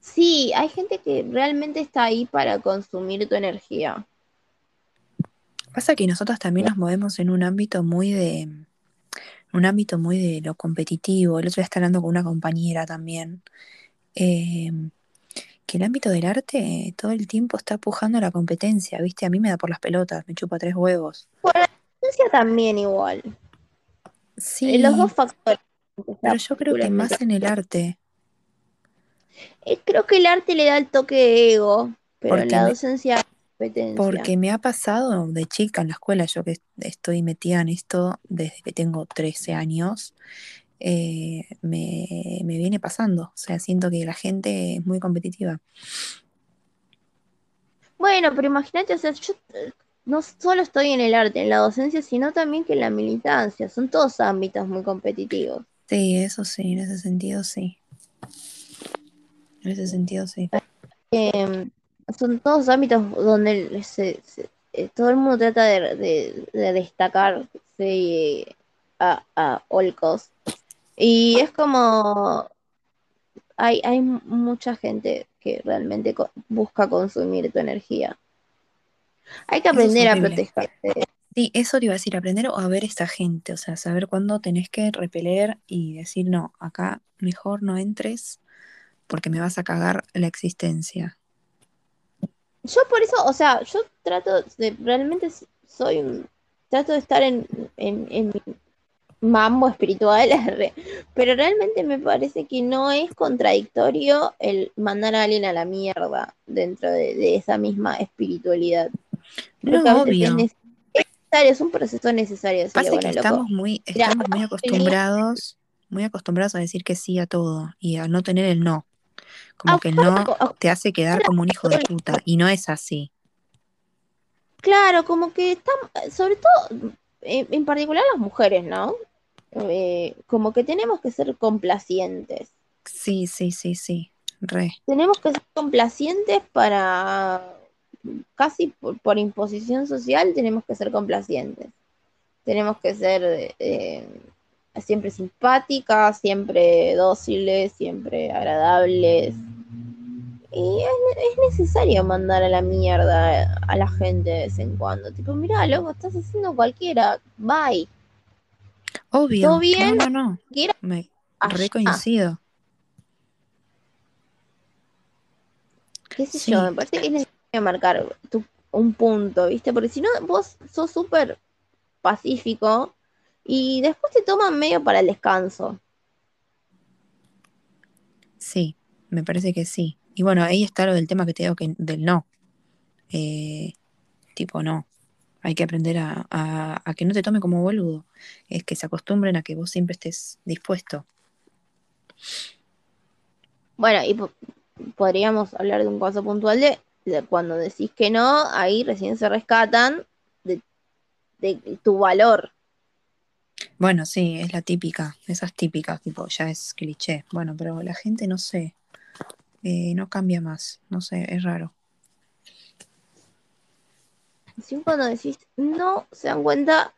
Sí, hay gente que realmente está ahí para consumir tu energía. Pasa que nosotros también nos movemos en un ámbito muy de, un ámbito muy de lo competitivo. El otro día estaba hablando con una compañera también, eh, que el ámbito del arte todo el tiempo está pujando a la competencia, ¿viste? A mí me da por las pelotas, me chupa tres huevos. Ciencia también igual. Sí, Eh, Los dos factores. pero yo creo que más en el arte, Eh, Creo que el arte le da el toque de ego, pero Porque la docencia competencia. porque me ha pasado de chica en la escuela, yo que estoy metida en esto desde que tengo 13 años, eh, me, me viene pasando. O sea, siento que la gente es muy competitiva. Bueno, pero imagínate, o sea, yo eh, no solo estoy en el arte, en la docencia, sino también que en la militancia. Son todos ámbitos muy competitivos. Sí, eso sí, en ese sentido sí. En ese sentido sí. Eh, son todos ámbitos donde se- se- eh, todo el mundo trata de, de- de destacarse a, a all cost. Y es como hay, hay mucha gente que realmente co- busca consumir tu energía. Hay que aprender a protegerte. Sí, eso te iba a decir, aprender a ver esta gente, o sea, saber cuándo tenés que repeler y decir, no, acá mejor no entres porque me vas a cagar la existencia. Yo por eso, o sea, yo trato de, realmente soy, un- trato de estar en, en, en mi mambo espiritual, pero realmente me parece que no es contradictorio el mandar a alguien a la mierda dentro de, de esa misma espiritualidad. No, obvio. es necesario, es un proceso necesario. decirle, Pasa que bueno, loco, estamos muy, Mira, estamos muy acostumbrados, muy acostumbrados a decir que sí a todo y a no tener el no. Como que el no Ah, te hace quedar como un hijo de puta y no es así. Claro, como que estamos, sobre todo, en, en particular las mujeres, ¿no? Eh, como que tenemos que ser complacientes. Sí, sí, sí, sí, re. Tenemos que ser complacientes para, casi por, por imposición social, tenemos que ser complacientes. Tenemos que ser eh, siempre simpáticas, siempre dóciles, siempre agradables. Y es, es necesario mandar a la mierda a la gente de vez en cuando. Tipo, mirá, loco, estás haciendo cualquiera. Bye. Obvio. ¿Todo bien? No, no, no. Me allá. re coincido. qué sé Sí. yo, me parece que es necesario marcar tu- un punto, ¿viste? Porque si no, vos sos súper pacífico y después te toman medio para el descanso. Sí, me parece que sí. Y bueno, ahí está lo del tema que te digo que del no. Eh, tipo, no. Hay que aprender a, a- a que no te tome como boludo. Es que se acostumbren a que vos siempre estés dispuesto. Bueno, y po- podríamos hablar de un caso puntual de, de cuando decís que no, ahí recién se rescatan de, de tu valor. Bueno, sí, es la típica, esas típicas, tipo, ya es cliché. Bueno, pero la gente no sé, eh, no cambia más, no sé, es raro. Si cuando decís no, se dan cuenta,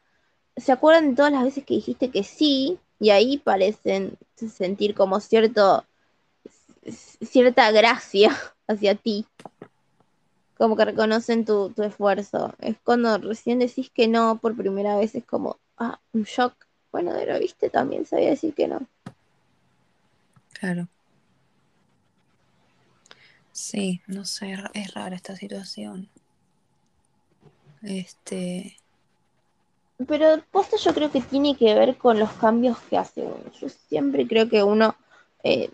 se acuerdan de todas las veces que dijiste que sí, y ahí parecen sentir como cierto cierta gracia hacia ti. Como que reconocen tu, tu esfuerzo. Es cuando recién decís que no por primera vez, es como, ah, un shock. Bueno, pero viste, también sabía decir que no. Claro. Sí, no sé, es rara esta situación. Este, Pero posta yo creo que tiene que ver con los cambios que hace uno. Yo siempre creo que uno eh,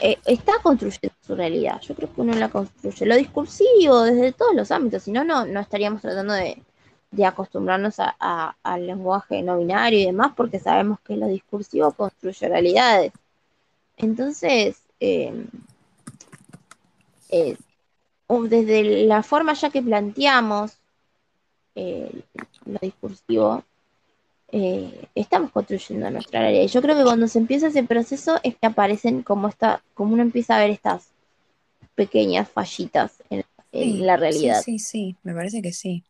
eh, está construyendo su realidad. Yo creo que uno la construye. Lo discursivo, desde todos los ámbitos. Si no, no, no estaríamos tratando de, de acostumbrarnos a- a- al lenguaje no binario y demás, porque sabemos que lo discursivo construye realidades. Entonces, eh, eh, o desde la forma ya que planteamos eh, lo discursivo, eh, estamos construyendo nuestra realidad. Y yo creo que cuando se empieza ese proceso es que aparecen como esta, como uno empieza a ver estas pequeñas fallitas en, la realidad. Sí, sí, sí, me parece que sí.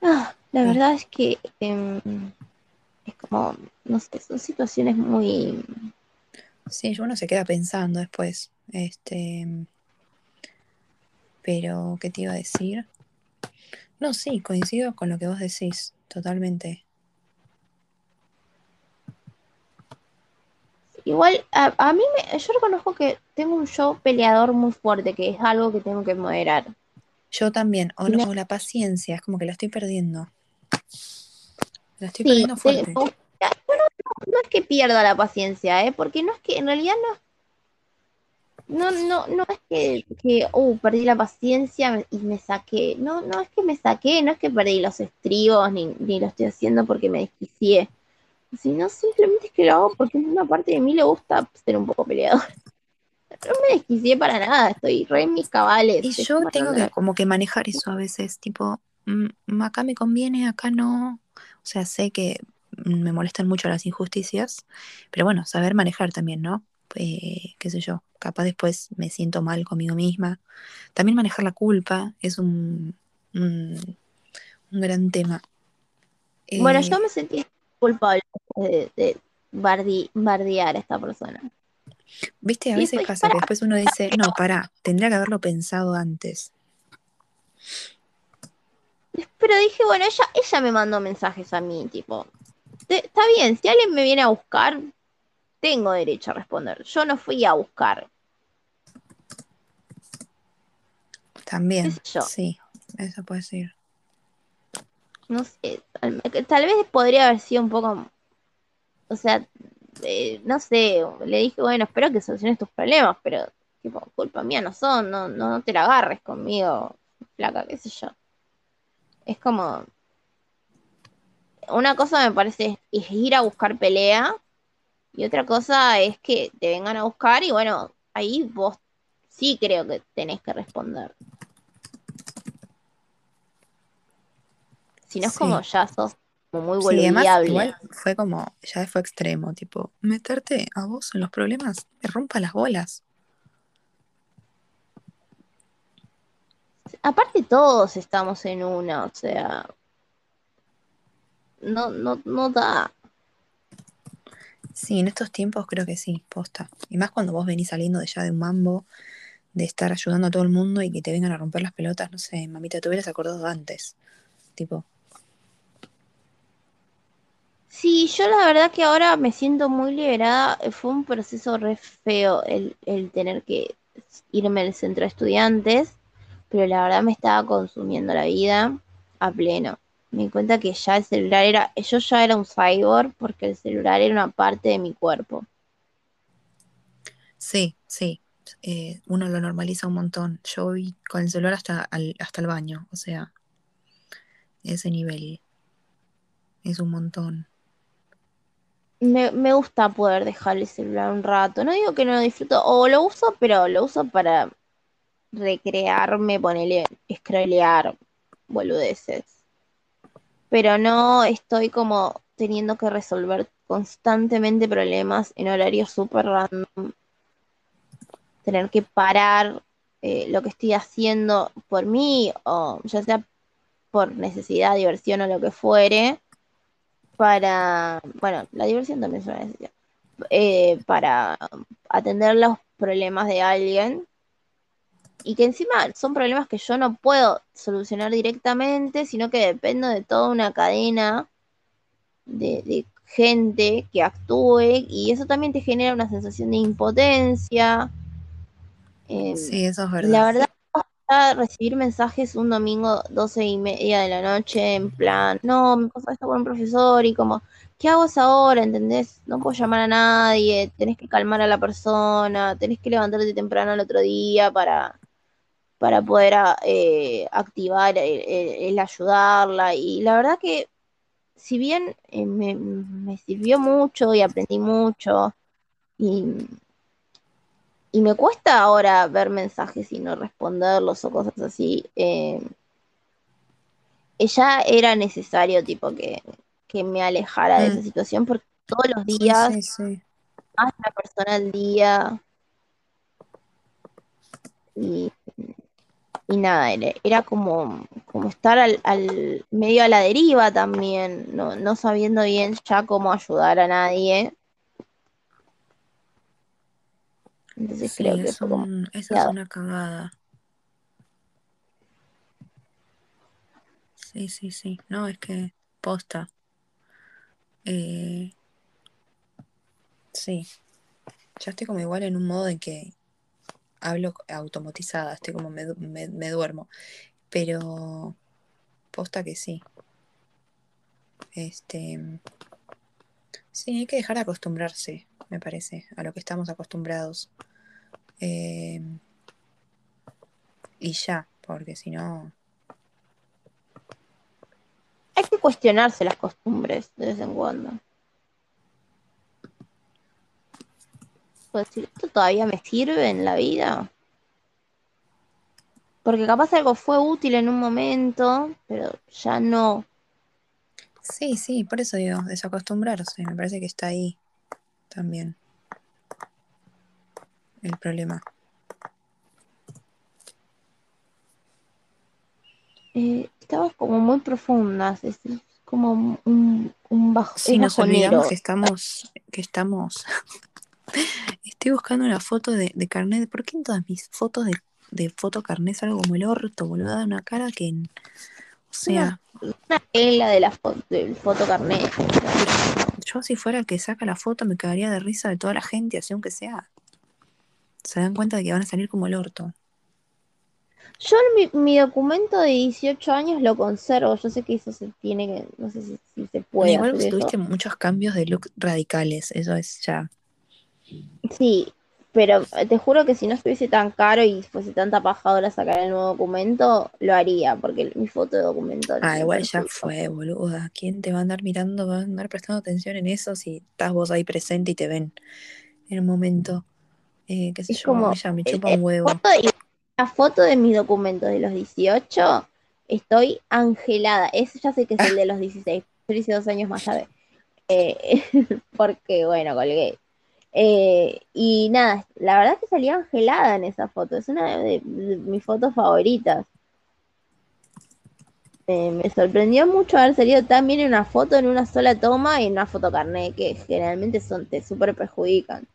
Ah, la verdad es que em, es como, no sé, son situaciones muy... Sí, uno se queda pensando después. Este, pero, ¿qué te iba a decir? No, sí, coincido con lo que vos decís, totalmente. Igual, a, mí, me, yo reconozco que tengo un yo peleador muy fuerte, que es algo que tengo que moderar. Yo también, o no, la paciencia, es como que la estoy perdiendo. La estoy perdiendo fuerte. bueno, no, es que pierda la paciencia, ¿eh? porque no es que, en realidad no no, no, no es que, que uh, perdí la paciencia y me saqué. No, no es que me saqué, no es que perdí los estribos, ni, ni lo estoy haciendo porque me desquicié. Sino simplemente es que lo hago porque en una parte de mí le gusta ser un poco peleador. No me desquicié para nada, estoy re en mis cabales. Y yo tengo que como que manejar eso a veces, tipo, mm, acá me conviene, acá no. O sea, sé que me molestan mucho las injusticias, pero bueno, saber manejar también, ¿no? Eh, qué sé yo, capaz después me siento mal conmigo misma. También manejar la culpa es un, un, gran tema. Bueno, yo eh, me sentí culpable de, bardear a esta persona. Viste, a veces pasa que después uno dice, no, pará, tendría que haberlo pensado antes. Pero dije, bueno, ella, ella me mandó mensajes a mí, tipo, está bien, si alguien me viene a buscar, tengo derecho a responder. Yo no fui a buscar. También. Sí, eso puede ser. No sé, tal, vez podría haber sido un poco, o sea, eh, no sé, le dije, bueno, espero que soluciones tus problemas, pero tipo, culpa mía no son, no, no, te la agarres conmigo, placa, qué sé yo. Es como, una cosa me parece es ir a buscar pelea y otra cosa es que te vengan a buscar y bueno, ahí vos sí creo que tenés que responder. Si no es como ya sos como muy boliviable. fue como, ya fue extremo, tipo, meterte a vos en los problemas, me rompa las bolas. Aparte todos estamos en una, o sea, no, no, no da. Sí, en estos tiempos creo que sí, posta. Y más cuando vos venís saliendo de ya de un mambo, de estar ayudando a todo el mundo y que te vengan a romper las pelotas, no sé, mamita, te hubieras acordado antes. Tipo. Sí, yo la verdad que ahora me siento muy liberada. Fue un proceso re feo el, el tener que irme al centro de estudiantes, pero la verdad me estaba consumiendo la vida a pleno me di cuenta que ya el celular era, yo ya era un cyborg porque el celular era una parte de mi cuerpo. Sí, sí, eh, uno lo normaliza un montón. Yo voy con el celular hasta, hasta el baño, o sea, ese nivel es un montón. Me, me, gusta poder dejar el celular un rato. No digo que no lo disfruto, o lo uso, pero lo uso para recrearme, ponerle, scrollear boludeces pero no estoy como teniendo que resolver constantemente problemas en horarios súper random. Tener que parar eh, lo que estoy haciendo por mí, o ya sea por necesidad, diversión o lo que fuere, para, bueno, la diversión también es una necesidad, eh, para atender los problemas de alguien y que encima son problemas que yo no puedo solucionar directamente, sino que dependo de toda una cadena de, gente que actúe y eso también te genera una sensación de impotencia. Em, sí, eso es verdad. La verdad, recibir mensajes un domingo 12 y media de la noche en plan, no, me pasa esto con un profesor y como, ¿qué hago ahora? ¿Entendés? No puedo llamar a nadie, tenés que calmar a la persona, tenés que levantarte temprano el otro día para, para poder ah, eh, activar el, ayudarla. Y la verdad que si bien eh, me, sirvió mucho y aprendí mucho y, y me cuesta ahora ver mensajes y no responderlos o cosas así. Eh, ella era necesario, tipo, que, me alejara de esa mm. situación porque todos los días, más una persona al día. Y, nada, era, como, como estar al, medio a la deriva también, no, no sabiendo bien ya cómo ayudar a nadie. Entonces creo que es esa es una cagada. Sí, sí, sí. No, es que posta. Eh, sí. Ya estoy como igual en un modo en que hablo automatizada, estoy como me, duermo. Pero posta que sí. Este. Sí, hay que dejar de acostumbrarse, me parece, a lo que estamos acostumbrados. Eh, y ya, porque si no... Hay que cuestionarse las costumbres de vez en cuando. Decir, ¿esto todavía me sirve en la vida? Porque capaz algo fue útil en un momento, pero ya no. Sí, sí, por eso digo, desacostumbrarse, me parece que está ahí también el problema. Eh, estamos como muy profundas, es como un, un bajo. Sí, nos olvidamos que estamos, que estamos. Estoy buscando una foto de, de carnet. ¿Por qué en todas mis fotos de, de foto carnet algo como el orto, boludo? Una cara que. O sea. Una tela de la foto, del foto carnet. Yo, si fuera el que saca la foto, me quedaría de risa de toda la gente, así aunque sea se dan cuenta de que van a salir como el orto. Yo mi, documento de 18 años lo conservo. Yo sé que eso se tiene que, no sé si, se puede. igual tuviste muchos cambios de look radicales, eso es ya. Sí, pero te juro que si no estuviese tan caro y fuese tanta paja ahora sacar el nuevo documento, lo haría, porque mi foto de documento. Ah, igual ya fue, boluda. ¿Quién te va a andar mirando, va a andar prestando atención en eso si estás vos ahí presente y te ven en un momento? Eh, qué sé yo, como, ya me chupa un huevo. la foto de mis documentos de los 18, estoy angelada. Ese ya sé que es el de los 16. Yo hice dos años más tarde. Eh, porque, bueno, colgué. Eh, y nada, la verdad es que salí angelada en esa foto. Es una de, mis fotos favoritas. me sorprendió mucho haber salido tan bien en una foto en una sola toma y en una foto carnet, que generalmente son, te súper perjudican.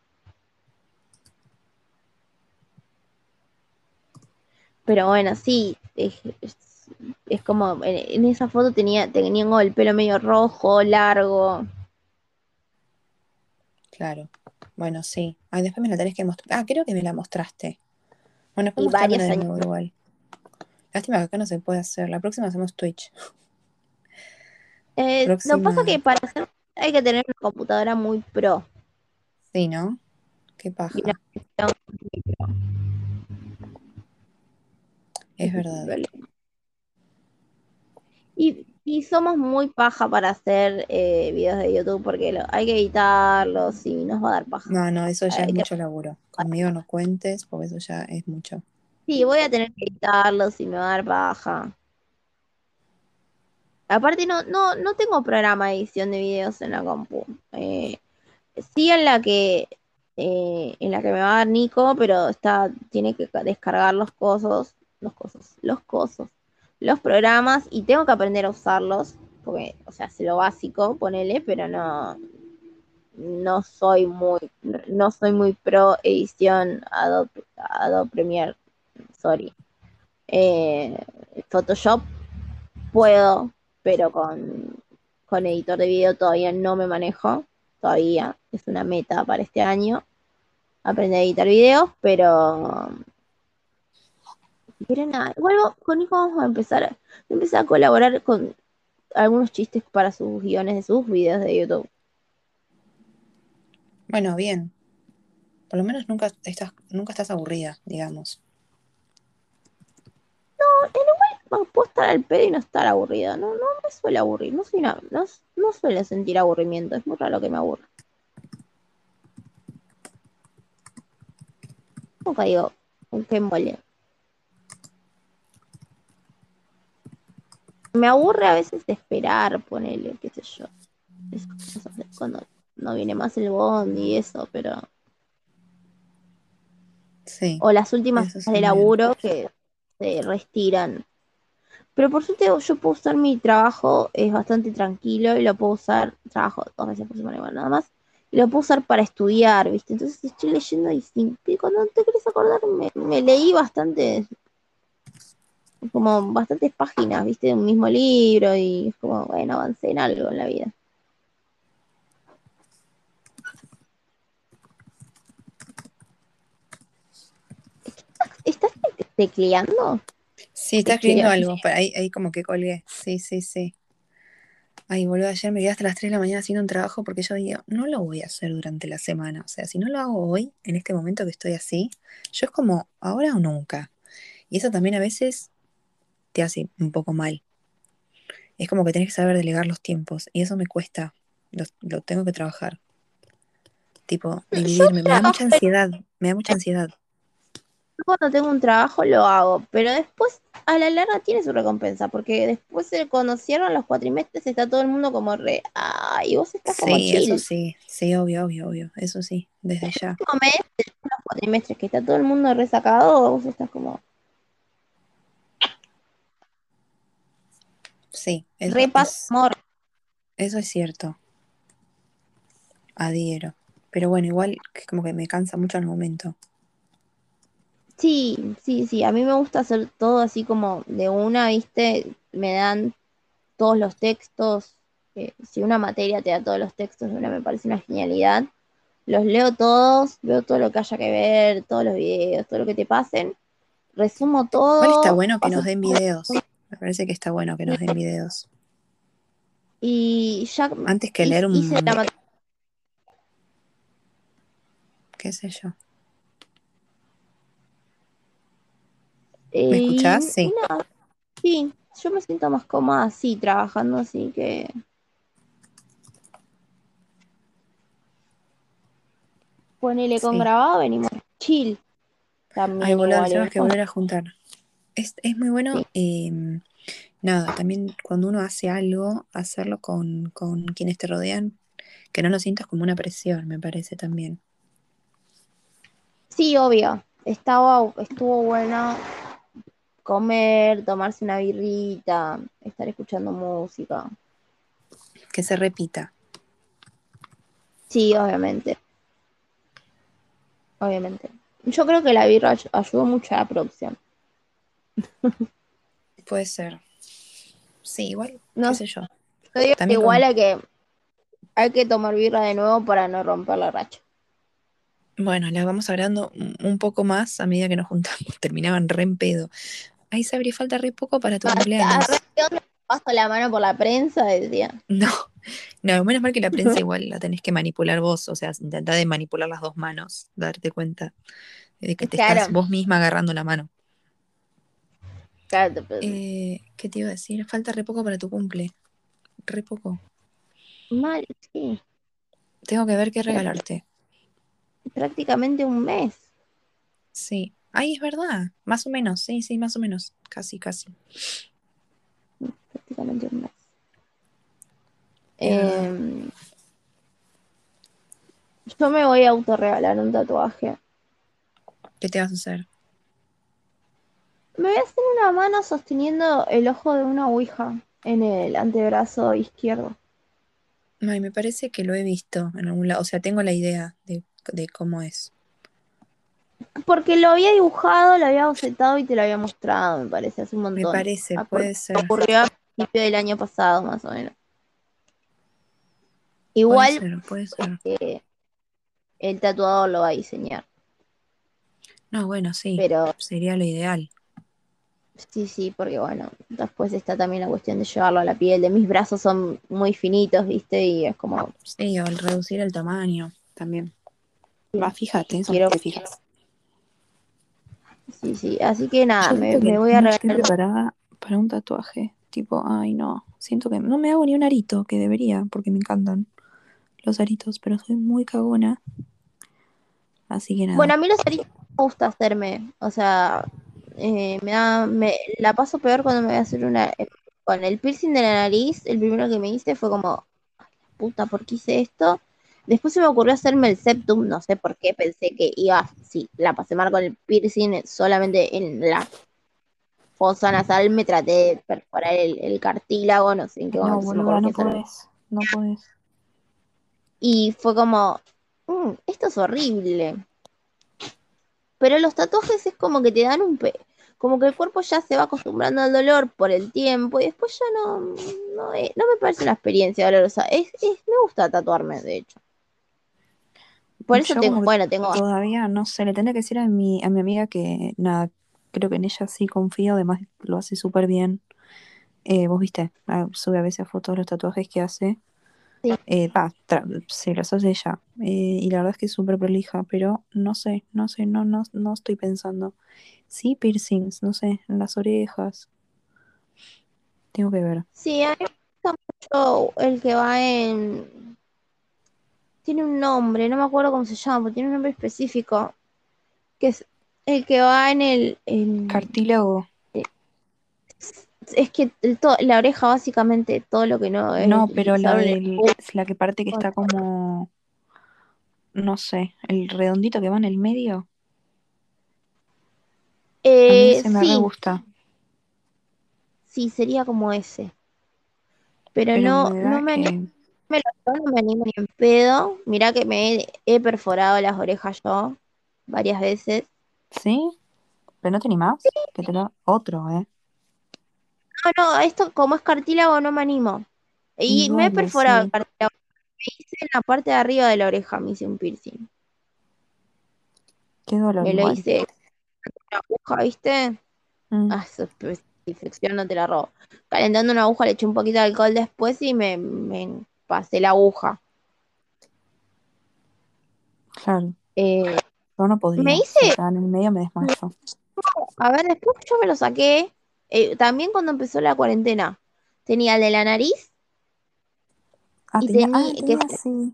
Pero bueno, sí, es, como, en, esa foto tenía, tenía el pelo medio rojo, largo. Claro, bueno, sí. Ay, después me la tenés que mostrar. Ah, creo que me la mostraste. Bueno, después y varios años. igual. Lástima que acá no se puede hacer. La próxima hacemos Twitch. Eh, Lo que pasa es que para hacer hay que tener una computadora muy pro. Sí, ¿no? Qué paja. Es verdad. Y, somos muy paja para hacer eh, videos de YouTube porque hay que editarlos y nos va a dar paja. No, no, eso ya es mucho laburo. Conmigo no cuentes porque eso ya es mucho. Sí, voy a tener que editarlos y me va a dar paja. Aparte no, no, no tengo programa de edición de videos en la compu. Eh, sí en la que eh, en la que me va a dar Nico, pero está, tiene que descargar los cosos los cosos, los cosos, los programas y tengo que aprender a usarlos, porque, o sea, sé lo básico, ponele, pero no, no soy muy, no soy muy pro edición Adobe, Adobe Premiere, sorry. Eh, Photoshop puedo, pero con, con editor de video todavía no me manejo, todavía es una meta para este año aprender a editar videos, pero pero nada, igual con Nico vamos a empezar, a, empezar a colaborar con algunos chistes para sus guiones de sus videos de YouTube. Bueno, bien. Por lo menos nunca estás, nunca estás aburrida, digamos. No, en igual puedo estar al pedo y no estar aburrida. No, no me suele aburrir. No, soy no, no suele sentir aburrimiento. Es muy raro que me aburra. Nunca digo, qué mole. Me aburre a veces esperar, ponerle, qué sé yo. cuando no viene más el bond y eso, pero. Sí. O las últimas de laburo que se restiran. Pero por suerte yo puedo usar mi trabajo, es bastante tranquilo y lo puedo usar, trabajo dos veces por semana igual nada más, y lo puedo usar para estudiar, ¿viste? Entonces estoy leyendo y, cuando te querés acordar me, leí bastante, como bastantes páginas, ¿viste? De un mismo libro y es como, bueno, avancé en algo en la vida. ¿Estás tecleando? Sí, está escribiendo algo, pero ahí, ahí como que colgué. Sí, sí, sí. Ay, boludo, ayer me quedé hasta las 3 de la mañana haciendo un trabajo porque yo digo, no lo voy a hacer durante la semana. O sea, si no lo hago hoy, en este momento que estoy así, yo es como ahora o nunca. Y eso también a veces te hace un poco mal. Es como que tenés que saber delegar los tiempos. Y eso me cuesta. Lo, tengo que trabajar. Tipo, dividirme. Me da mucha ansiedad. Me da mucha ansiedad cuando tengo un trabajo lo hago, pero después a la larga tiene su recompensa, porque después cuando cierran los cuatrimestres está todo el mundo como re, ay, vos estás como Sí, eso sí, sí, obvio, obvio, obvio, eso sí, desde ya. los cuatrimestres que está todo el mundo resacado, vos estás como... Sí, eso, Repas, amor. Eso es cierto. Adhiero. Pero bueno, igual es como que me cansa mucho el momento. Sí, sí, sí, a mí me gusta hacer todo así como de una, ¿viste? Me dan todos los textos, eh, si una materia te da todos los textos, una me parece una genialidad. Los leo todos, veo todo lo que haya que ver, todos los videos, todo lo que te pasen, resumo todo. Igual está bueno que nos den videos. Me parece que está bueno que nos den videos. Y ya. Antes que leer un. ¿Qué sé yo? ¿Me escuchás? Sí. sí, yo me siento más cómoda así, trabajando así que. Ponele con grabado, venimos chill. También Ay, boludo, tenemos que volver a juntar. Es, muy bueno, em, nada, también cuando uno hace algo, hacerlo con, con quienes te rodean, que no lo sientas como una presión, me parece también. Sí, obvio. Estaba, estuvo bueno comer, tomarse una birrita, estar escuchando música. Que se repita. Sí, obviamente. Obviamente. Yo creo que la birra ayudó mucho a la producción. Puede ser. Sí, igual, no sé yo. igual hay que hay que tomar birra de nuevo para no romper la racha. Bueno, la vamos hablando un poco más a medida que nos juntamos. Terminaban re en pedo. Ahí se falta re poco para tu cumpleaños. Paso la mano por la prensa, decía. No, no, menos mal que la prensa igual la tenés que manipular vos, o sea, intentá de manipular las dos manos, darte cuenta de que te estás vos misma agarrando la mano. Eh, ¿Qué te iba a decir? Falta re poco para tu cumple. Re poco. Mal, sí. Tengo que ver qué regalarte. Prácticamente un mes. Sí. Ay, es verdad. Más o menos, sí, sí, más o menos. Casi, casi. Prácticamente un mes. Em, yo me voy a autorregalar un tatuaje. ¿Qué te vas a hacer? Me voy a hacer una mano sosteniendo el ojo de una ouija en el antebrazo izquierdo. Ay, me parece que lo he visto en algún lado. O sea, tengo la idea de, de cómo es. Porque lo había dibujado, lo había bocetado y te lo había mostrado, me parece, hace un montón. Me parece, puede ser. Ocurrió a principio del año pasado, más o menos. Igual, puede ser, el tatuador lo va a diseñar. No, bueno, sí, pero sería lo ideal. Sí, sí, porque bueno, después está también la cuestión de llevarlo a la piel. De mis brazos son muy finitos, ¿viste? Y es como. Sí, o el reducir el tamaño también. Va, fíjate, eso quiero... te fijas. Sí, sí, así que nada, me, voy a preparada para un tatuaje. Tipo, ay, no, siento que no me hago ni un arito, que debería, porque me encantan los aritos, pero soy muy cagona. Así que nada. Bueno, a mí los aritos gusta hacerme, o sea, eh, me da, me la paso peor cuando me voy a hacer una, con el piercing de la nariz, el primero que me hice fue como, puta, ¿por qué hice esto? Después se me ocurrió hacerme el septum, no sé por qué, pensé que iba, sí, la pasé mal con el piercing solamente en la fosa nasal, me traté de perforar el, cartílago, no sé en qué momento. No, no podés, no podés. Y fue como, mm, esto es horrible. Pero los tatuajes es como que te dan un... Pe como que el cuerpo ya se va acostumbrando al dolor por el tiempo y después ya no, no, eh, me parece una experiencia dolorosa. Es, me gusta tatuarme, de hecho. Por eso tengo, bueno, tengo... Todavía no sé, le tendré que decir a mi, a mi amiga que nada, creo que en ella sí confío, además lo hace súper bien. Eh, vos viste, ah, sube a veces fotos de los tatuajes que hace. Sí. Eh, se los hace ella. Eh, y la verdad es que es súper prolija, pero no sé, no sé, no, no, no estoy pensando. Sí, piercings, no sé, en las orejas. Tengo que ver. Sí, a mí me gusta mucho el que va en. Tiene un nombre, no me acuerdo cómo se llama, pero tiene un nombre específico. Que es el que va en el. Cartílago. Es que la oreja, básicamente, todo lo que no es. No, pero la, la que parte que está como. No sé, el redondito que va en el medio. Eh, a mí me gusta. Sí, sería como ese. Pero, no, no me, animo, me no me animo ni en pedo. Mirá que me he, perforado las orejas yo varias veces. ¿Sí? ¿Pero no te animás? Que te lo... Otro, ¿eh? No, no, esto como es cartílago no me animo. Y me he perforado el cartílago. Me hice en la parte de arriba de la oreja, me hice un piercing. Qué dolor. Me lo hice una aguja, ¿viste? Mm. Ah, infección no te la robo. Calentando una aguja le eché un poquito de alcohol después y me, pasé la aguja. Claro. Eh, yo no podía. Me hice. en el medio me desmayó. A ver, después yo me lo saqué. Eh, también cuando empezó la cuarentena. Tenía el de la nariz. Ah, y tenía, ah, que, sí.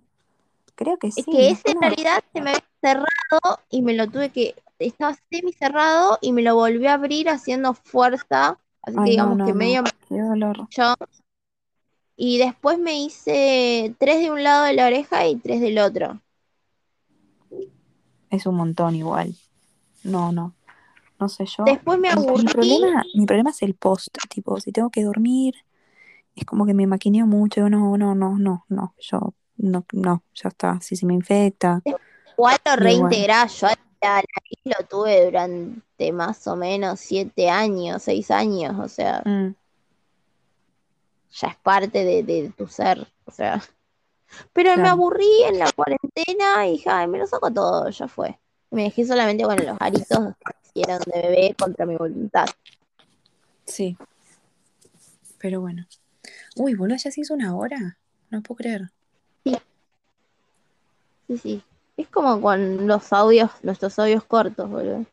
Creo que sí. Que ese en realidad se me había cerrado y me lo tuve que estaba semi cerrado y me lo volvió a abrir haciendo fuerza. Así que digamos que medio Yo. Y después me hice tres de un lado de la oreja y tres del otro. Es un montón igual. No, no. No sé yo. Después me aburrí. Mi problema, mi problema es el post. Tipo, si tengo que dormir, es como que me maquineo mucho. No, no, no, no, no. Yo, no, no, ya está. Si se me infecta. Igual lo reintegras. Yo la lo tuve durante más o menos siete años, seis años, o sea, mm. ya es parte de, tu ser, o sea. Pero me aburrí en la cuarentena y dije, ay, me lo saco todo, ya fue. Me dejé solamente con los aritos eran de bebé contra mi voluntad. Sí. Pero bueno. Uy, boludo, ya se hizo una hora. No puedo creer. Sí. Sí, sí. Es como con los audios, nuestros audios cortos, boludo.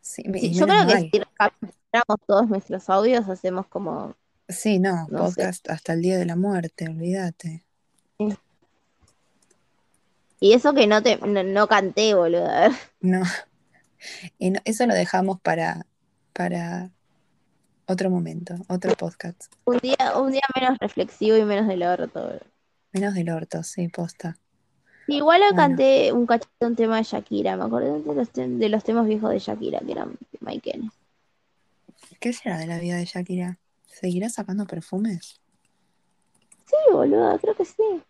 Sí, yo creo que si capturamos todos nuestros audios, hacemos como. Sí, no, podcast hasta el día de la muerte, olvídate. Y eso que no te no, canté, boludo. No. Y eso lo dejamos para, para otro momento, otro podcast. Un día, un día menos reflexivo y menos del orto. Menos del orto, sí, posta. Igual le canté un cachito un tema de Shakira, me acuerdo de los, de los temas viejos de Shakira, que eran Michael. ¿Qué será de la vida de Shakira? ¿Seguirá sacando perfumes? Sí, boludo, creo que sí.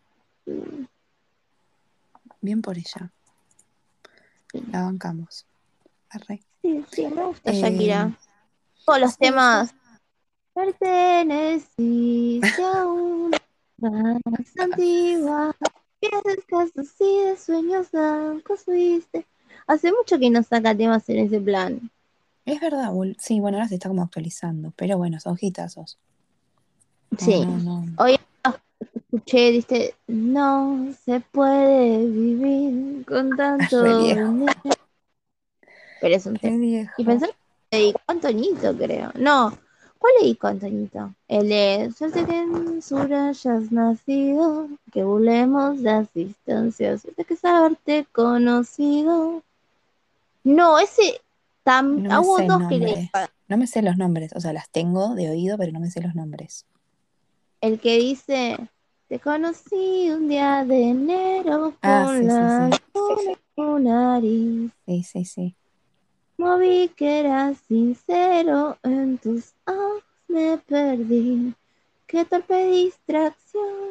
Bien por ella. La bancamos. Arre. Sí, sí, me gusta Shakira. Eh, Todos los temas. Perteneciste a una más antigua haces caso sí de sueños blancos fuiste. Hace mucho que no saca temas en ese plan. Es verdad, sí, bueno, ahora se está como actualizando, pero bueno, son hitazos. Sí. Hoy escuché, dice, no se puede vivir con tanto Pero es un tema. Y pensar que Antonito, creo. No, ¿Cuál le Antonito? El de Suerte que en Sura hayas nacido, que volemos las distancias, de que saberte conocido. No, ese tam, No me hubo dos que nombre. le- No me sé los nombres, o sea, las tengo de oído, pero no me sé los nombres. el que dice te conocí un día de enero por Ah, sí, sí, la sí. tu nariz. Sí, sí, sí. No vi que eras sincero en tus ojos me perdí. Qué torpe distracción,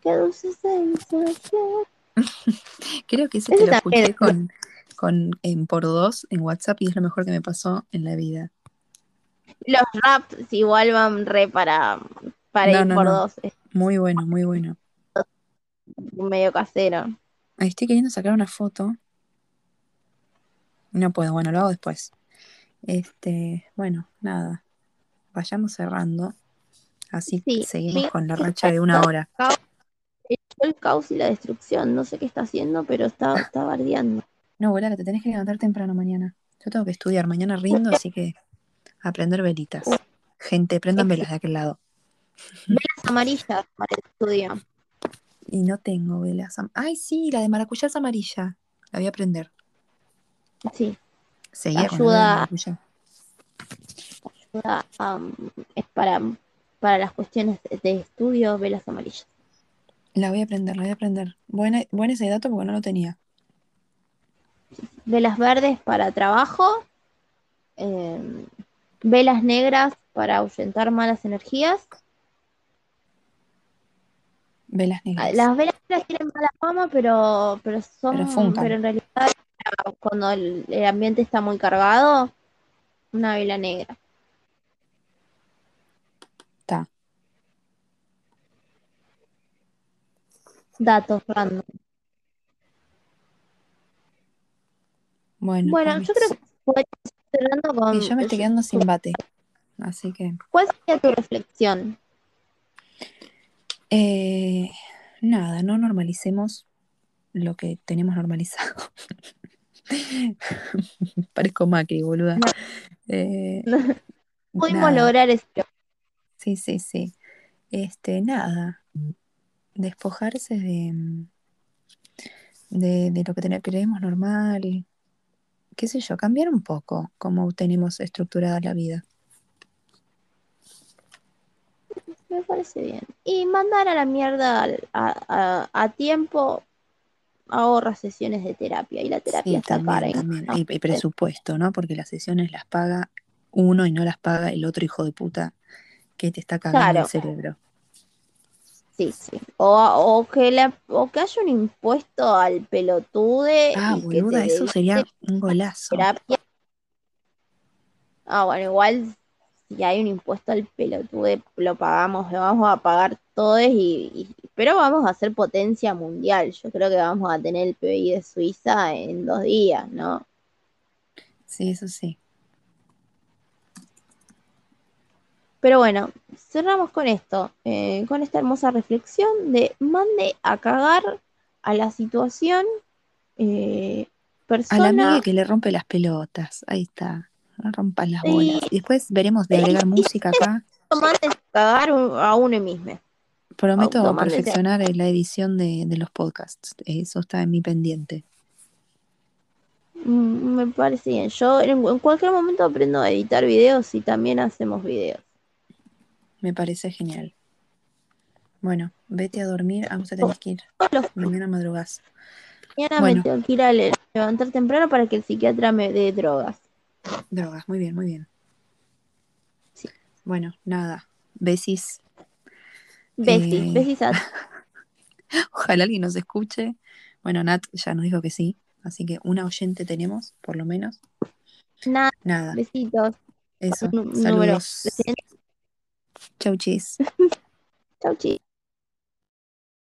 qué dulce sensación. Creo que ese Ese te lo escuché es- con, con en por dos en WhatsApp y es lo mejor que me pasó en la vida. Los raps igual van re para, para No, ir no, por no. dos, es Muy bueno, muy bueno. medio casero. Ahí estoy queriendo sacar una foto. No puedo, bueno, lo hago después. Este, bueno, nada. Vayamos cerrando. Así Sí, seguimos sí. con la racha de una hora. El caos y la destrucción, no sé qué está haciendo, pero está, está bardeando. No, que te tenés que levantar temprano mañana. Yo tengo que estudiar. Mañana rindo, así que aprender velitas. Gente, prendan velas de aquel lado. Velas amarillas para el estudio. Y no tengo velas. am- Ay, sí, la de maracuyá es amarilla. La voy a prender. Sí, Seguía Ayuda. ayuda, am, es para, para las cuestiones de, estudio, velas amarillas. La voy a prender, la voy a prender. Buena, buen ese dato porque no lo tenía. Velas verdes para trabajo. em, velas negras para ahuyentar malas energías. Velas negras. Las velas negras tienen mala fama, pero, pero son, Pero pero en realidad cuando el, el ambiente está muy cargado, una vela negra. Está. Datos random. Bueno, Bueno, yo creo que cerrando con. Y yo me estoy quedando sin bate. Así que. ¿Cuál sería tu reflexión? eh, nada, no normalicemos lo que tenemos normalizado. Parezco Macri, boluda. No. Eh, Pudimos nada. lograr eso. Sí, sí, sí. Este, nada. Despojarse de, de, de lo que tener- creemos normal. Qué sé yo, cambiar un poco cómo tenemos estructurada la vida. Me parece bien. Y mandar a la mierda a, a- a tiempo ahorra sesiones de terapia. Y la terapia Sí, está también, y también. no- Y, y presupuesto, ¿no? Porque las sesiones las paga uno y no las paga el otro hijo de puta que te está cagando Claro. el cerebro. Sí, sí. O, o que la, o que haya un impuesto al pelotude. Ah, y boluda, eso sería un golazo. terapia. Ah, bueno, igual si hay un impuesto al pelotude, lo pagamos, lo vamos a pagar todos y, y- pero vamos a ser potencia mundial. Yo creo que vamos a tener el PBI de Suiza en dos días, ¿no? Sí, eso sí. Pero bueno, cerramos con esto, eh, con esta hermosa reflexión de mande a cagar a la situación eh, A la persona. amiga que le rompe las pelotas. Ahí está. No rompas las Y- bolas. Y después veremos de agregar música acá. mande a cagar a uno mismo. Prometo perfeccionar eh, la edición de, de los podcasts. Eso está en mi pendiente. Mm, Me parece bien. Yo en, cualquier momento aprendo a editar videos y también hacemos videos. Me parece genial. Bueno, vete a dormir. A vos te tenés que ir. Mañana madrugás. mañana Bueno. me tengo que ir a le- levantar temprano para que el psiquiatra me dé drogas. Drogas. Muy bien, muy bien. Sí. Bueno, nada. Besis. Besis, Eh, Ojalá alguien nos escuche. Bueno, Nat ya nos dijo que sí. Así que una oyente tenemos, por lo menos. nada. Nada. Besitos. Eso. Saludos. Chau, chis. Chau, chicos.